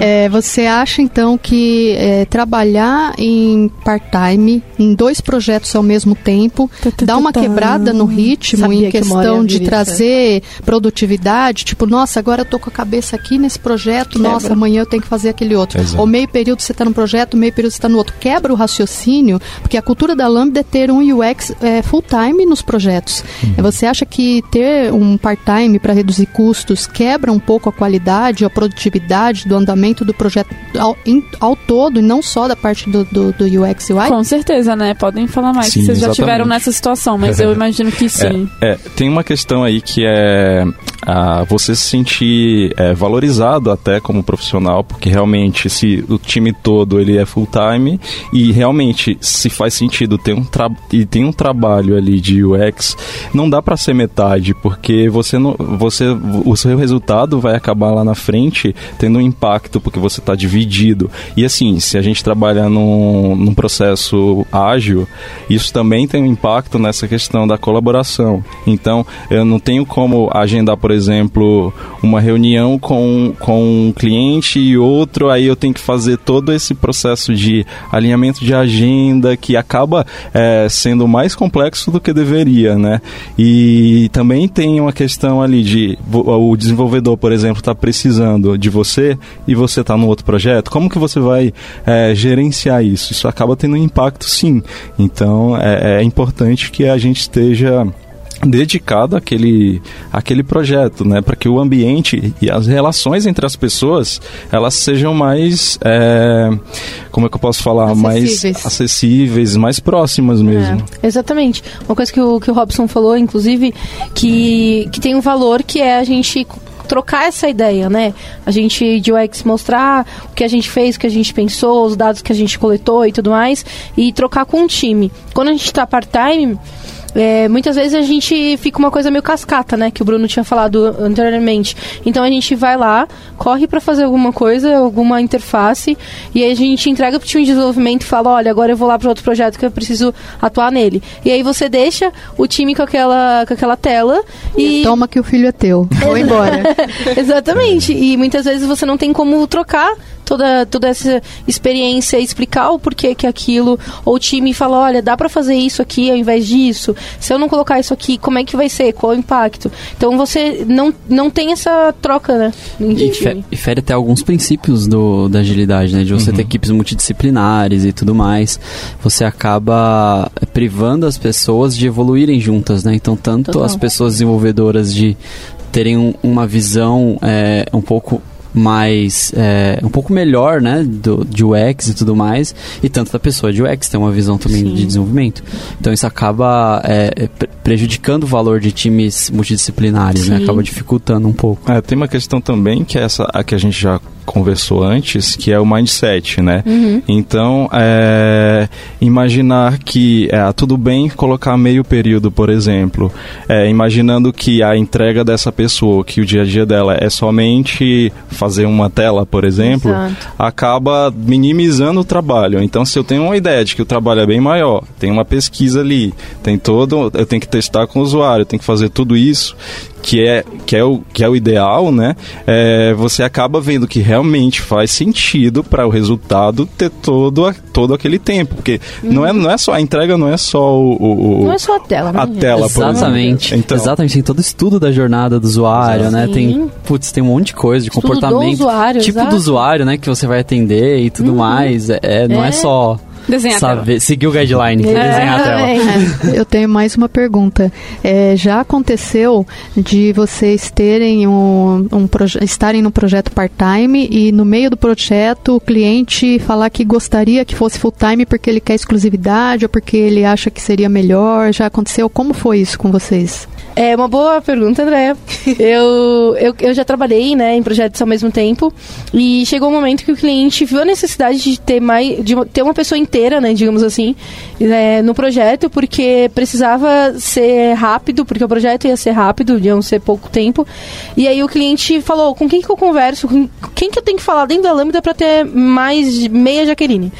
É, você acha então que é, trabalhar em part-time, em dois projetos ao mesmo tempo, dá uma quebrada no ritmo Sabia em que questão ia de trazer produtividade? Tipo, nossa, agora eu tô com a cabeça aqui nesse projeto, Quebra. nossa, amanhã eu tenho que fazer aquele outro. Exato. Ou meio período você está num projeto, meio período você está no outro. Quebra o raciocínio, porque a cultura da Lambda é ter um UX é, full-time nos projetos. Você acha que ter um part-time para reduzir custos quebra um pouco a qualidade, a produtividade do andamento do projeto ao, em- ao todo e não só da parte do, do, do UX UI? Com certeza, né? Podem falar mais, Sim, que vocês já exatamente. tiveram nessa situação, mas eu imagino que sim. É, tem uma questão aí que é ah, você se sentir é, valorizado até como profissional, porque realmente se o time todo ele é full time e realmente se faz sentido ter um e tem um trabalho trabalho ali de UX, não dá para ser metade, porque você não, você, o seu resultado vai acabar lá na frente tendo um impacto, porque você está dividido. E assim, se a gente trabalha num, num processo ágil, isso também tem um impacto nessa questão da colaboração. Então, eu não tenho como agendar, por exemplo, uma reunião com, com um cliente e outro, aí eu tenho que fazer todo esse processo de alinhamento de agenda que acaba é, sendo mais complexo do que deveria, né? E também tem uma questão ali de o desenvolvedor, por exemplo, está precisando de você e você está no outro projeto, como que você vai é, gerenciar isso? Isso acaba tendo um impacto, sim. Então é, é importante que a gente esteja dedicado àquele, àquele projeto, né? Para que o ambiente e as relações entre as pessoas elas sejam mais, é, como é que eu posso falar, Acessíveis. mais acessíveis, mais próximas mesmo. É, exatamente. Uma coisa que o, que o Robson falou, inclusive, que, que tem um valor que é a gente trocar essa ideia, né? A gente de UX mostrar o que a gente fez, o que a gente pensou, os dados que a gente coletou e tudo mais, e trocar com o time. Quando a gente está part-time, é, muitas vezes a gente fica uma coisa meio cascata, né? Que o Bruno tinha falado anteriormente. Então a gente vai lá, corre para fazer alguma coisa, alguma interface, e aí a gente entrega pro time de desenvolvimento e fala: olha, agora eu vou lá para outro projeto que eu preciso atuar nele. E aí você deixa o time com aquela, com aquela tela e. Toma que o filho é teu. Vou embora. Exatamente. E muitas vezes você não tem como trocar toda, toda essa experiência, explicar o porquê que aquilo, ou o time fala, olha, dá para fazer isso aqui ao invés disso. Se eu não colocar isso aqui, como é que vai ser? Qual o impacto? Então você não, não tem essa troca, né? E, fe- e fere até alguns princípios do, da agilidade, né? De você ter equipes multidisciplinares e tudo mais. Você acaba privando as pessoas de evoluírem juntas, né? Então, tanto Total. as pessoas desenvolvedoras de terem um- uma visão é, um pouco mais é, um pouco melhor né do, de UX e tudo mais e tanto da pessoa de UX tem uma visão também Sim. de desenvolvimento. Então isso acaba é, é, pre- prejudicando o valor de times multidisciplinares né acaba dificultando um pouco. É, tem uma questão também que é essa a que a gente já conversou antes, que é o mindset, né? Então, é, imaginar que é, tudo bem colocar meio período, por exemplo, é, imaginando que a entrega dessa pessoa, que o dia a dia dela é somente fazer uma tela, por exemplo, Exato. acaba minimizando o trabalho. Então, se eu tenho uma ideia de que o trabalho é bem maior, tem uma pesquisa ali, tem todo, eu tenho que testar com o usuário, eu tenho que fazer tudo isso, que é, que é, o, que é o ideal, né? É, você acaba vendo que realmente faz sentido para o resultado ter todo, a- todo aquele tempo. Porque não, é, não é só, a entrega não é só o. o- o- Não é só a tela, né? a tela. Exatamente. Então- Exatamente. Tem todo estudo da jornada do usuário, né? Sim. Tem, putz, tem um monte de coisa, de Estudo do comportamento. usuário, tipo exato. do usuário, né? Que você vai atender e tudo mais. É, é- não é, É. só Desenhar saber, seguir o guideline, desenhar a tela. Exatamente. É, eu tenho mais uma pergunta. É, já aconteceu de vocês terem um, um estarem no projeto part-time e no meio do projeto o cliente falar que gostaria que fosse full-time porque ele quer exclusividade ou porque ele acha que seria melhor? Já aconteceu? Como foi isso com vocês? É uma boa pergunta, Andréia. eu, eu, eu já trabalhei né, em projetos ao mesmo tempo e chegou um momento que o cliente viu a necessidade de ter mais de ter uma pessoa inteira, né, digamos assim, né, no projeto, porque precisava ser rápido, porque o projeto ia ser rápido, iam ser pouco tempo. E aí o cliente falou: com quem que eu converso? Com quem que eu tenho que falar dentro da Lambda para ter mais meia Jaqueline?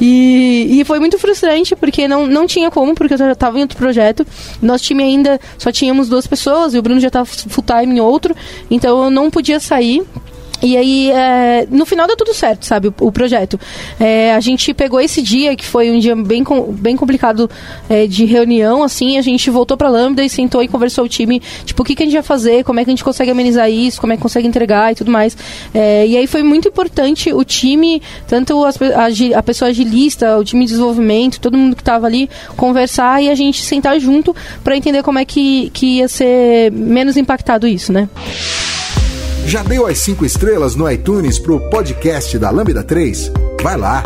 E, e foi muito frustrante, porque não, não tinha como, porque eu já estava em outro projeto. Nosso time ainda só tínhamos duas pessoas e o Bruno já estava full time em outro, então eu não podia sair. E aí, é, no final deu tudo certo, sabe, o, o projeto. É, a gente pegou esse dia, que foi um dia bem, bem complicado é, de reunião, assim, a gente voltou pra Lambda e sentou e conversou o time, tipo, o que, que a gente vai fazer, como é que a gente consegue amenizar isso, como é que consegue entregar e tudo mais. É, e aí foi muito importante o time, tanto as a, a pessoa agilista, o time de desenvolvimento, todo mundo que tava ali, conversar e a gente sentar junto pra entender como é que, que ia ser menos impactado isso, né? Já deu as 5 estrelas no iTunes pro podcast da Lambda 3? Vai lá!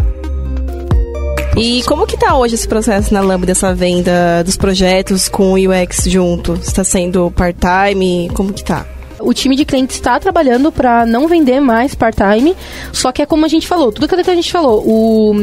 E como que tá hoje esse processo na Lambda, essa venda dos projetos com o UX junto? Está sendo part-time? Como que tá? O time de clientes está trabalhando para não vender mais part-time, só que é como a gente falou, tudo aquilo que a gente falou, o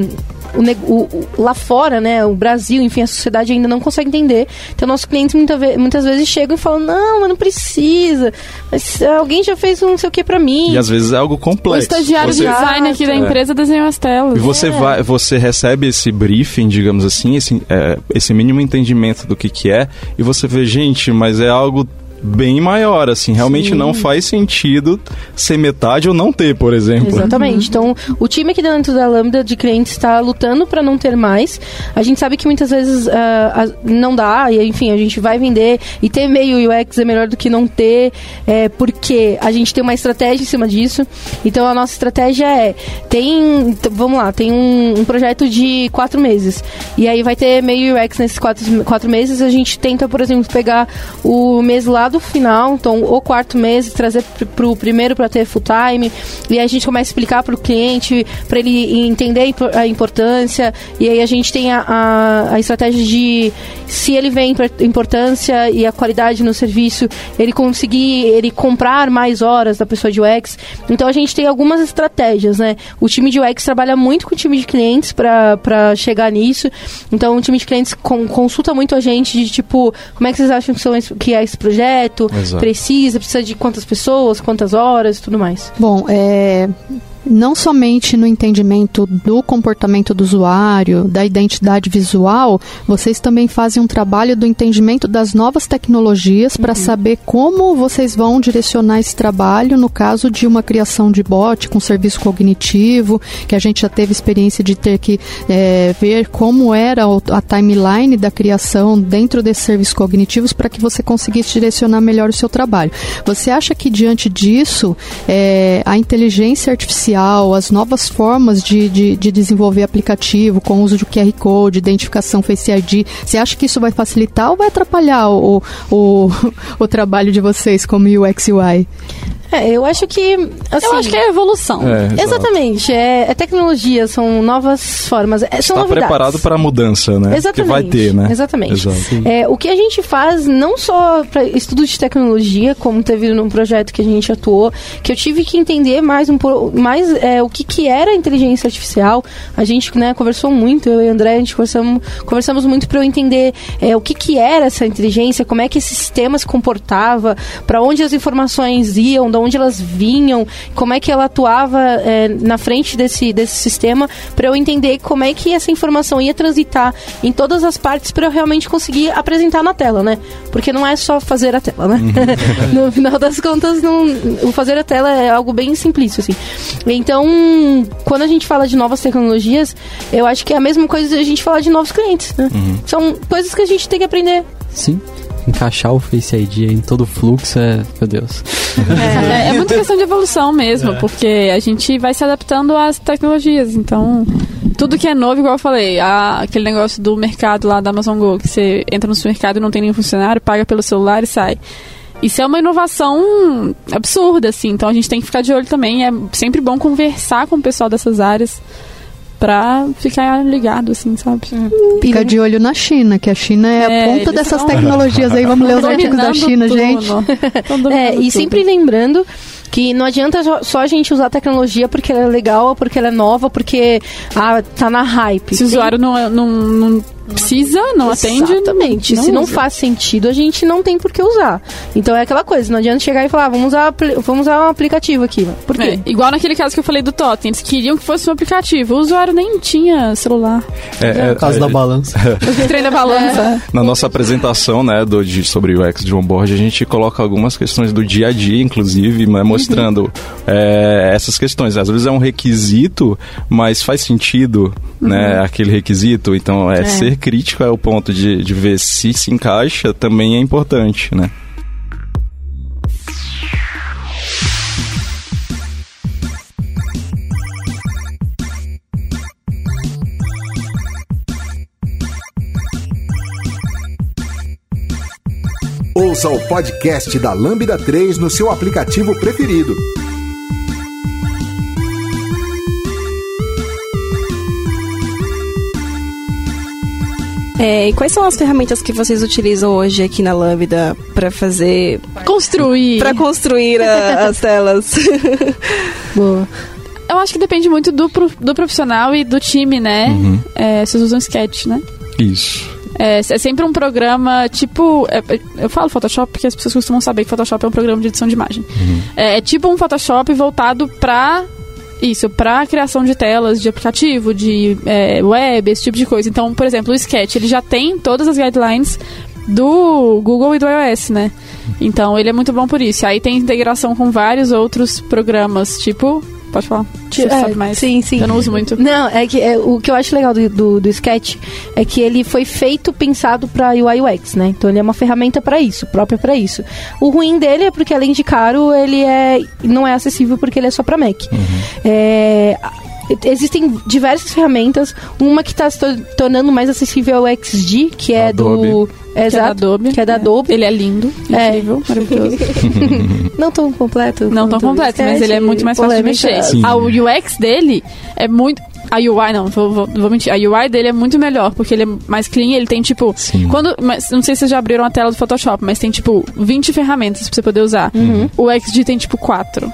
o, o- o- lá fora, né, o Brasil, enfim, a sociedade ainda não consegue entender. Então, nossos clientes muita ve- muitas vezes chegam e falam: não, mas não precisa. Mas alguém já fez um não sei o que pra mim. E às vezes é algo O complexo. estagiário Você- de design aqui da É. empresa desenhou as telas. E você vai, você recebe esse briefing, digamos assim, esse, é, esse mínimo entendimento do que que é, e você vê, gente, mas é algo bem maior, assim, realmente Sim. não faz sentido ser metade ou não ter, por exemplo. Exatamente. Então, o time aqui dentro da Lambda de clientes está lutando para não ter mais. A gente sabe que muitas vezes a- não dá, e enfim, a gente vai vender e ter meio UX é melhor do que não ter, é, porque a gente tem uma estratégia em cima disso. Então, a nossa estratégia é: tem, vamos lá, tem um, um projeto de quatro meses, e aí vai ter meio UX nesses quatro, quatro meses. A gente tenta, por exemplo, pegar o mês lá do final, então, o quarto mês, trazer pr- pro primeiro para ter full time, e aí a gente começa a explicar para o cliente, para ele entender a impo- a importância, e aí a gente tem a, a, a estratégia de se ele vê a impor- importância e a qualidade no serviço, ele conseguir, ele comprar mais horas da pessoa de UX. Então a gente tem algumas estratégias, né? O time de UX trabalha muito com o time de clientes para chegar nisso. Então o time de clientes con- consulta muito a gente de tipo, como é que vocês acham que, são que é esse projeto? Exato. Precisa, precisa de quantas pessoas, quantas horas e tudo mais. Bom, é, não somente no entendimento do comportamento do usuário, da identidade visual, vocês também fazem um trabalho do entendimento das novas tecnologias para saber como vocês vão direcionar esse trabalho no caso de uma criação de bot com serviço cognitivo, que a gente já teve experiência de ter que é, ver como era a timeline da criação dentro desses serviços cognitivos para que você conseguisse direcionar melhor o seu trabalho. Você acha que diante disso é, a inteligência artificial, as novas formas de, de, de desenvolver aplicativo com o uso de QR Code, identificação Face ID, você acha que isso vai facilitar ou vai atrapalhar o, o, o trabalho de vocês como UX UI? É, eu acho que. Assim, Eu acho que é evolução. É. Exatamente, é, é tecnologia, são novas formas, é, são Está novidades. preparado para a mudança, né? Exatamente. Que vai ter, né? Exatamente. É, o que a gente faz, não só para estudos de tecnologia, como teve num projeto que a gente atuou, que eu tive que entender mais, um, mais é, o que, que era a inteligência artificial. A gente né, conversou muito, eu e o André, a gente conversamos, conversamos muito para eu entender é, o que, que era essa inteligência, como é que esse sistema se comportava, para onde as informações iam, de onde elas vinham, como é que ela atuava é, na frente desse, desse sistema, para eu entender como é que essa informação ia transitar em todas as partes para eu realmente conseguir apresentar na tela, né? Porque não é só fazer a tela, né? no final das contas, não, o fazer a tela é algo bem simplício, assim. Então, quando a gente fala de novas tecnologias, eu acho que é a mesma coisa a gente falar de novos clientes, né? São coisas que a gente tem que aprender. Sim. Encaixar o Face ID em todo o fluxo é. Meu Deus. É, é muito questão de evolução mesmo, porque a gente vai se adaptando às tecnologias. Então, tudo que é novo, igual eu falei, a- aquele negócio do mercado lá da Amazon Go, que você entra no supermercado e não tem nenhum funcionário, paga pelo celular e sai. Isso é uma inovação absurda, assim. Então a gente tem que ficar de olho também. É sempre bom conversar com o pessoal dessas áreas pra ficar ligado, assim, sabe? Fica de olho na China, que a China é, É, a ponta dessas são- tecnologias aí. Vamos ler os artigos da China, tudo. gente. É, e tudo. sempre lembrando que não adianta só- a gente usar a tecnologia porque ela é legal, porque ela é nova, porque ah, tá na hype. Se o usuário não, não, não precisa, não atende. Exatamente. não Se não usa. faz sentido, a gente não tem por que usar. Então é aquela coisa, não adianta chegar e falar, ah, vamos usar, vamos usar um aplicativo aqui. Por quê? É, igual naquele caso que eu falei do Totem, eles queriam que fosse um aplicativo. O usuário nem tinha celular. É, é, No caso é, da balança. Trem da balança. Na nossa apresentação, né, do, de, sobre o UX de onboard, a gente coloca algumas questões do dia a dia, inclusive, né, mostrando é, essas questões. Às vezes é um requisito, mas faz sentido, né, aquele requisito. Então, é, ser crítico é o ponto de, de ver se se encaixa também é importante, né? Ouça o podcast da Lambda 3 no seu aplicativo preferido. É, e quais são as ferramentas que vocês utilizam hoje aqui na Lambda para fazer, Construir. para construir a- as telas? Boa. Eu acho que depende muito do, do profissional e do time, né? Uhum. É, vocês usam sketch, né? Isso. É, é sempre um programa tipo. é- é- eu falo Photoshop porque as pessoas costumam saber que Photoshop é um programa de edição de imagem. É, é tipo um Photoshop voltado pra. Isso, pra criação de telas de aplicativo, de é, web, esse tipo de coisa. Então, por exemplo, o Sketch, ele já tem todas as guidelines do Google e do iOS, né? Então, ele é muito bom por isso. Aí tem integração com vários outros programas, tipo... Pode falar. Você É, sabe mais. Sim, sim. Eu não uso muito. Não, é que é, o que eu acho legal do, do, do Sketch é que ele foi feito pensado para UI UX, né? Então ele é uma ferramenta para isso, própria para isso. O ruim dele é porque além de caro, ele é não é acessível porque ele é só para Mac. É, Existem diversas ferramentas. Uma que está se to- tornando mais acessível é o XD, que é do. Adobe. É, Que é da exato, Adobe. Que é da Adobe. Ele é lindo, É. incrível, maravilhoso. Não tão completo. Não tão completo, mas ele é muito mais fácil de mexer. Sim. A, o UX dele é muito. A UI, não, vou, vou, vou mentir. A UI dele é muito melhor, porque ele é mais clean, ele tem tipo. Sim. Quando, mas, não sei se vocês já abriram a tela do Photoshop, mas tem tipo 20 ferramentas pra você poder usar. O XD tem tipo 4.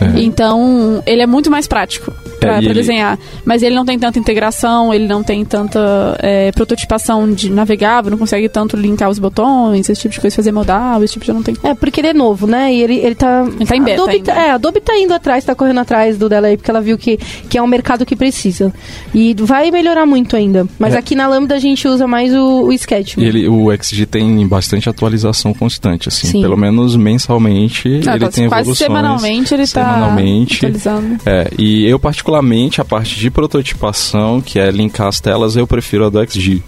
É. Então, ele é muito mais prático pra, É, pra ele- desenhar. Mas ele não tem tanta integração, ele não tem tanta é, prototipação de navegável, não consegue tanto linkar os botões, esse tipo de coisa, fazer modal, esse tipo de não tem. É, porque ele é novo, né? E ele, ele tá. Ele tá em beta Adobe ainda. tá- é, a Adobe tá indo atrás, tá correndo atrás do dela aí, porque ela viu que, que é um mercado que precisa. E vai melhorar muito ainda. Mas É. aqui na Lambda a gente usa mais o, o Sketch. E ele, o XG tem bastante atualização constante, assim. Sim. Pelo menos mensalmente Ah, ele quase- tem quase evoluções. semanalmente ele semanalmente. tá atualizando. É, e eu particularmente, a parte de prototipação, que é linkar as telas, eu prefiro a do XG.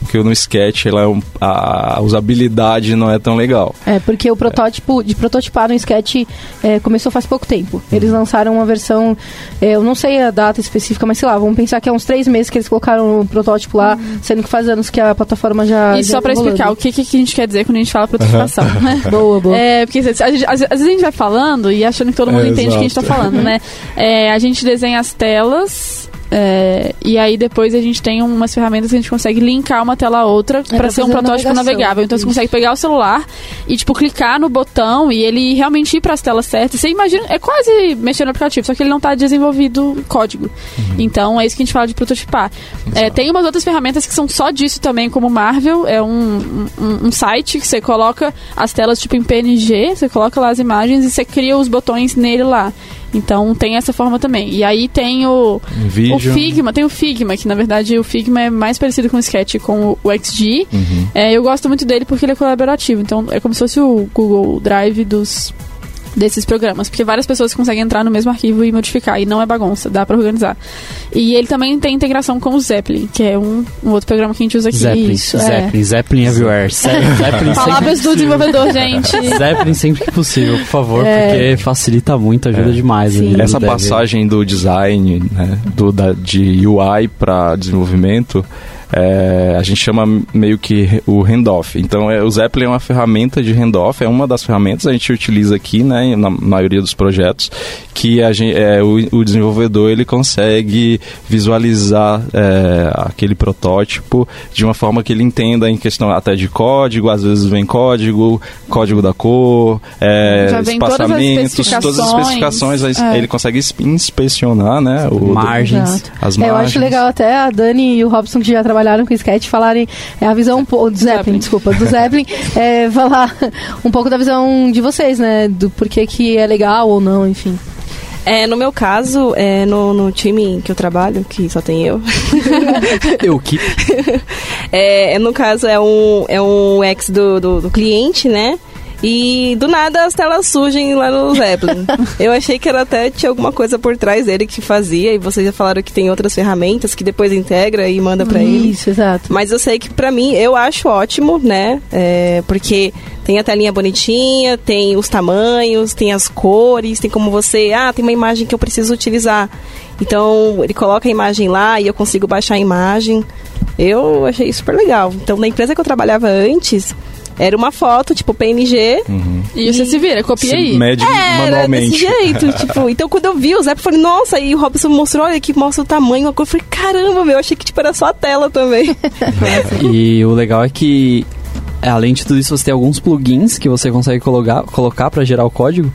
Porque no Sketch ela é um- a usabilidade não é tão legal. É, porque o protótipo, de prototipar no Sketch é, começou faz pouco tempo. Eles lançaram uma versão, é, eu não sei a data específica, mas sei lá, vamos pensar que é uns três meses que eles colocaram o protótipo lá, sendo que faz anos que a plataforma já. E já só pra rolando. explicar o que, que a gente quer dizer quando a gente fala prototipação, né? Boa, boa. É, porque às, vezes a gente vai falando e achando que todo mundo É, entende o que a gente tá exato. falando, né? É, a gente desenha as telas. É, e aí depois a gente tem umas ferramentas que a gente consegue linkar uma tela a outra pra pra ser um protótipo navegação. navegável. Então você Isso. consegue pegar o celular e, tipo, clicar no botão e ele realmente ir pras telas certas. Você imagina, é quase mexer no aplicativo, só que ele não tá desenvolvido código. Então é isso que a gente fala de prototipar. É, tem umas outras ferramentas que são só disso também, como o Marvel, é um, um, um site que você coloca as telas tipo em PNG, você coloca lá as imagens e você cria os botões nele lá. Então tem essa forma também. E aí tem o, vídeo. o Figma, tem o Figma, que na verdade o Figma é mais parecido com o Sketch, com o XG. Uhum. É, eu gosto muito dele porque ele é colaborativo. Então é como se fosse o Google Drive dos desses programas, porque várias pessoas conseguem entrar no mesmo arquivo e modificar, e não é bagunça, dá pra organizar. E ele também tem integração com o Zeppelin, que é um, um outro programa que a gente usa aqui. Zeppelin, Isso, é. Zeppelin, Zeppelin everywhere. Ze- Zeppelin Palavras do desenvolvedor, gente. Zeppelin sempre que possível, por favor, É. porque facilita muito, ajuda É. demais. Essa dev. passagem do design, né, do, da, de UI para desenvolvimento, é, a gente chama meio que o handoff. Então, é, o Zeppelin é uma ferramenta de handoff, é uma das ferramentas que a gente utiliza aqui, né, na maioria dos projetos, que a gente, é, o, o desenvolvedor ele consegue visualizar é, aquele protótipo de uma forma que ele entenda em questão até de código, às vezes vem código, código da cor, é, vem todas as espaçamentos, todas as especificações. especificações, É. ele consegue ins- inspecionar, né? O, Margens. As É, eu margens. acho legal até a Dani e o Robson, que já trabalharam com sketch, falarem é, a visão um pouco. Do Zeppelin, Zeppelin. desculpa, do Zeppelin, é, falar um pouco da visão de vocês, né? Do porquê que é legal ou não, enfim. É, no meu caso, é, no, no time que eu trabalho, que só tem eu, Eu que é, no caso é um, é um ex do, do, do cliente, né? E do nada as telas surgem lá no Zeppelin. eu achei que era até tinha alguma coisa por trás dele que fazia, e vocês já falaram que tem outras ferramentas que depois integra e manda pra ele. Isso, exato. Mas eu sei que pra mim, eu acho ótimo, né? É, porque tem a telinha bonitinha, tem os tamanhos, tem as cores, tem como você. Ah, tem uma imagem que eu preciso utilizar. Então, ele coloca a imagem lá e eu consigo baixar a imagem. Eu achei super legal. Então, na empresa que eu trabalhava antes, era uma foto, tipo PNG. E você se vira, copia Se aí. mede Era desse manualmente. jeito, tipo, então quando eu vi o Zé, eu falei, nossa, e o Robson mostrou, olha aqui, mostra o tamanho, a cor, eu falei, caramba, meu, eu achei que tipo, era só a tela também. E o legal é que, é, além de tudo isso, você tem alguns plugins que você consegue colocar, colocar para gerar o código.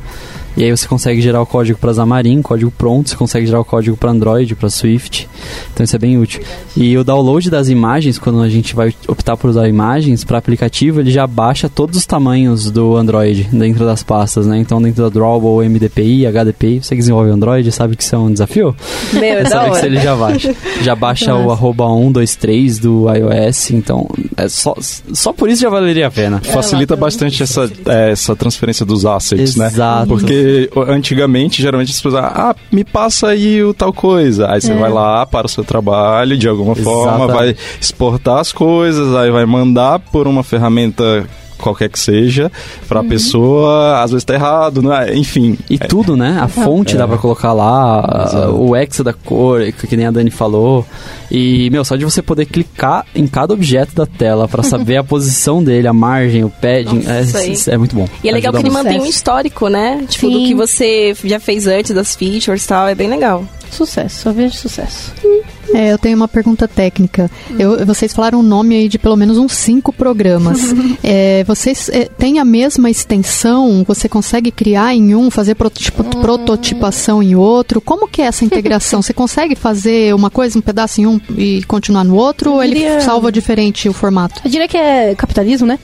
E aí você consegue gerar o código para Xamarin, código pronto, você consegue gerar o código para Android, para Swift. Então isso é bem útil. E o download das imagens, quando a gente vai optar por usar imagens para aplicativo, ele já baixa todos os tamanhos do Android dentro das pastas, né? Então dentro da Drawable, MDPI, HDPI, você que desenvolve Android sabe que isso é um desafio. Meu, É da saber que ele já baixa. Já baixa o arroba 123 do iOS, então é só, só por isso já valeria a pena. Facilita bastante essa, é, essa transferência dos assets, né? Exato. Porque o- antigamente, geralmente as pessoas, ah, me passa aí o tal coisa. Aí você vai lá para o seu trabalho, de alguma forma, vai exportar as coisas, aí vai mandar por uma ferramenta qualquer que seja, para a pessoa, às vezes tá errado, não é? enfim. E tudo, né? A fonte dá pra colocar lá, a- o hexa da cor, que nem a Dani falou. E, meu, só de você poder clicar em cada objeto da tela pra saber a posição dele, a margem, o padding, Nossa, é, é muito bom. E é legal que ele muito. mantém um histórico, né? Tipo, do Sim. que você já fez antes, das features e tal. É bem legal. Sucesso, só vejo sucesso. É, eu tenho uma pergunta técnica. Eu- vocês falaram o nome aí de pelo menos uns cinco programas. É, vocês é, têm a mesma extensão? Você consegue criar em um, fazer prototipo- prototipação em outro? Como que é essa integração? Você consegue fazer uma coisa, um pedaço em um e continuar no outro? Ou ele diria- salva diferente o formato? Eu diria que é capitalismo, né?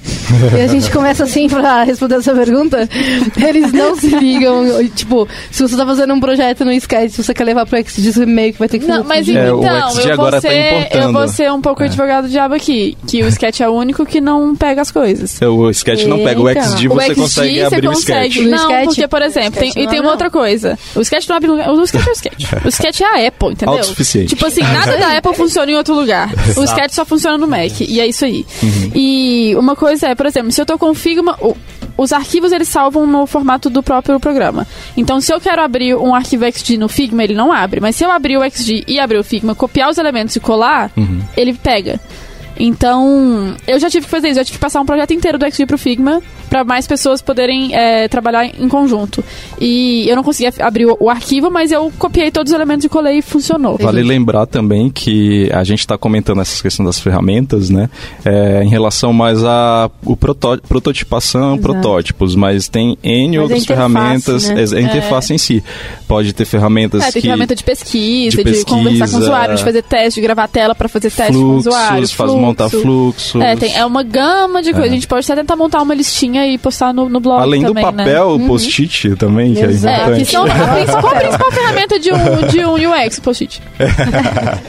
e a gente começa assim pra responder essa pergunta. Eles não se ligam. Tipo, se você tá fazendo um projeto no Sketch, se você quer levar pro XD, meio que vai ter que Não, mas É, então, XD eu vou, agora tá ser, importando. eu vou ser um pouco É. advogado do diabo aqui. Que o sketch é o único que não pega as coisas. O sketch não pega o Eita. XD, o você XD consegue você abrir o consegue. sketch. O Não, sketch- porque, por exemplo, tem, e não tem uma outra coisa. O sketch não abre lugar. O sketch é o sketch. O sketch é a Apple, entendeu? Tipo assim, nada da Apple funciona em outro lugar. O sketch só funciona no Mac. E é isso aí. Uhum. E uma coisa é, por exemplo, se eu tô com Figma. o- Os arquivos eles salvam no formato do próprio programa. Então, se eu quero abrir um arquivo XD no Figma, ele não abre. Mas se eu abrir o XD e abrir o Figma, copiar os elementos e colar, Uhum. ele pega. Então, eu já tive que fazer isso. Eu tive que passar um projeto inteiro do XD pro Figma para mais pessoas poderem é, trabalhar em conjunto. E eu não conseguia abrir o, o arquivo, mas eu copiei todos os elementos e colei e funcionou. Vale lembrar também que a gente está comentando essa questão das ferramentas, né? É, em relação mais a o proto- prototipação, protótipos, mas tem N Mas outras interface, ferramentas, né? é, a interface em si. Pode ter ferramentas É, tem que ferramenta de pesquisa, de de, conversar com o pesquisa, usuário, de fazer teste, de gravar tela para fazer teste com o usuário. fluxos, faz montar fluxos. É, tem, é uma gama de coisas. A gente pode até tentar montar uma listinha e postar no, no blog Além do também, né? papel, o post-it também, que é Exato. É, que importante. são a principal, a principal ferramenta de um, de um UX, post-it.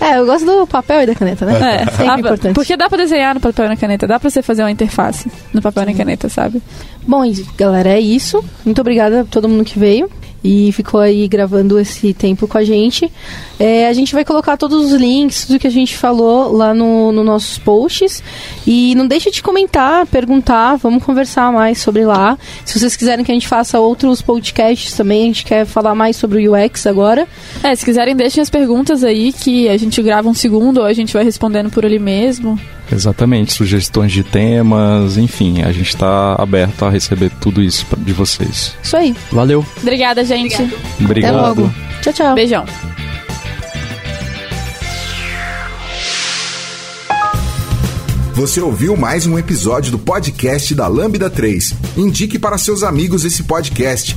É, eu gosto do papel e da caneta, né? É, Sempre dá pra- importante. Porque dá pra desenhar no papel e na caneta, dá pra você fazer uma interface no papel e na caneta, sabe? Bom, galera, é isso. Muito obrigada a todo mundo que veio e ficou aí gravando esse tempo com a gente. É, a gente vai colocar todos os links, tudo que a gente falou lá no, no nossos posts. E não deixe de comentar, perguntar, vamos conversar mais sobre lá. Se vocês quiserem que a gente faça outros podcasts também, a gente quer falar mais sobre o UX agora. É, se quiserem, deixem as perguntas aí que a gente grava um segundo ou a gente vai respondendo por ali mesmo. Exatamente, sugestões de temas, enfim, a gente está aberto a receber tudo isso de vocês. Isso aí. Valeu. Obrigada, gente. Obrigado. Até logo. Tchau, tchau. Beijão. Você ouviu mais um episódio do podcast da Lambda 3. Indique para seus amigos esse podcast.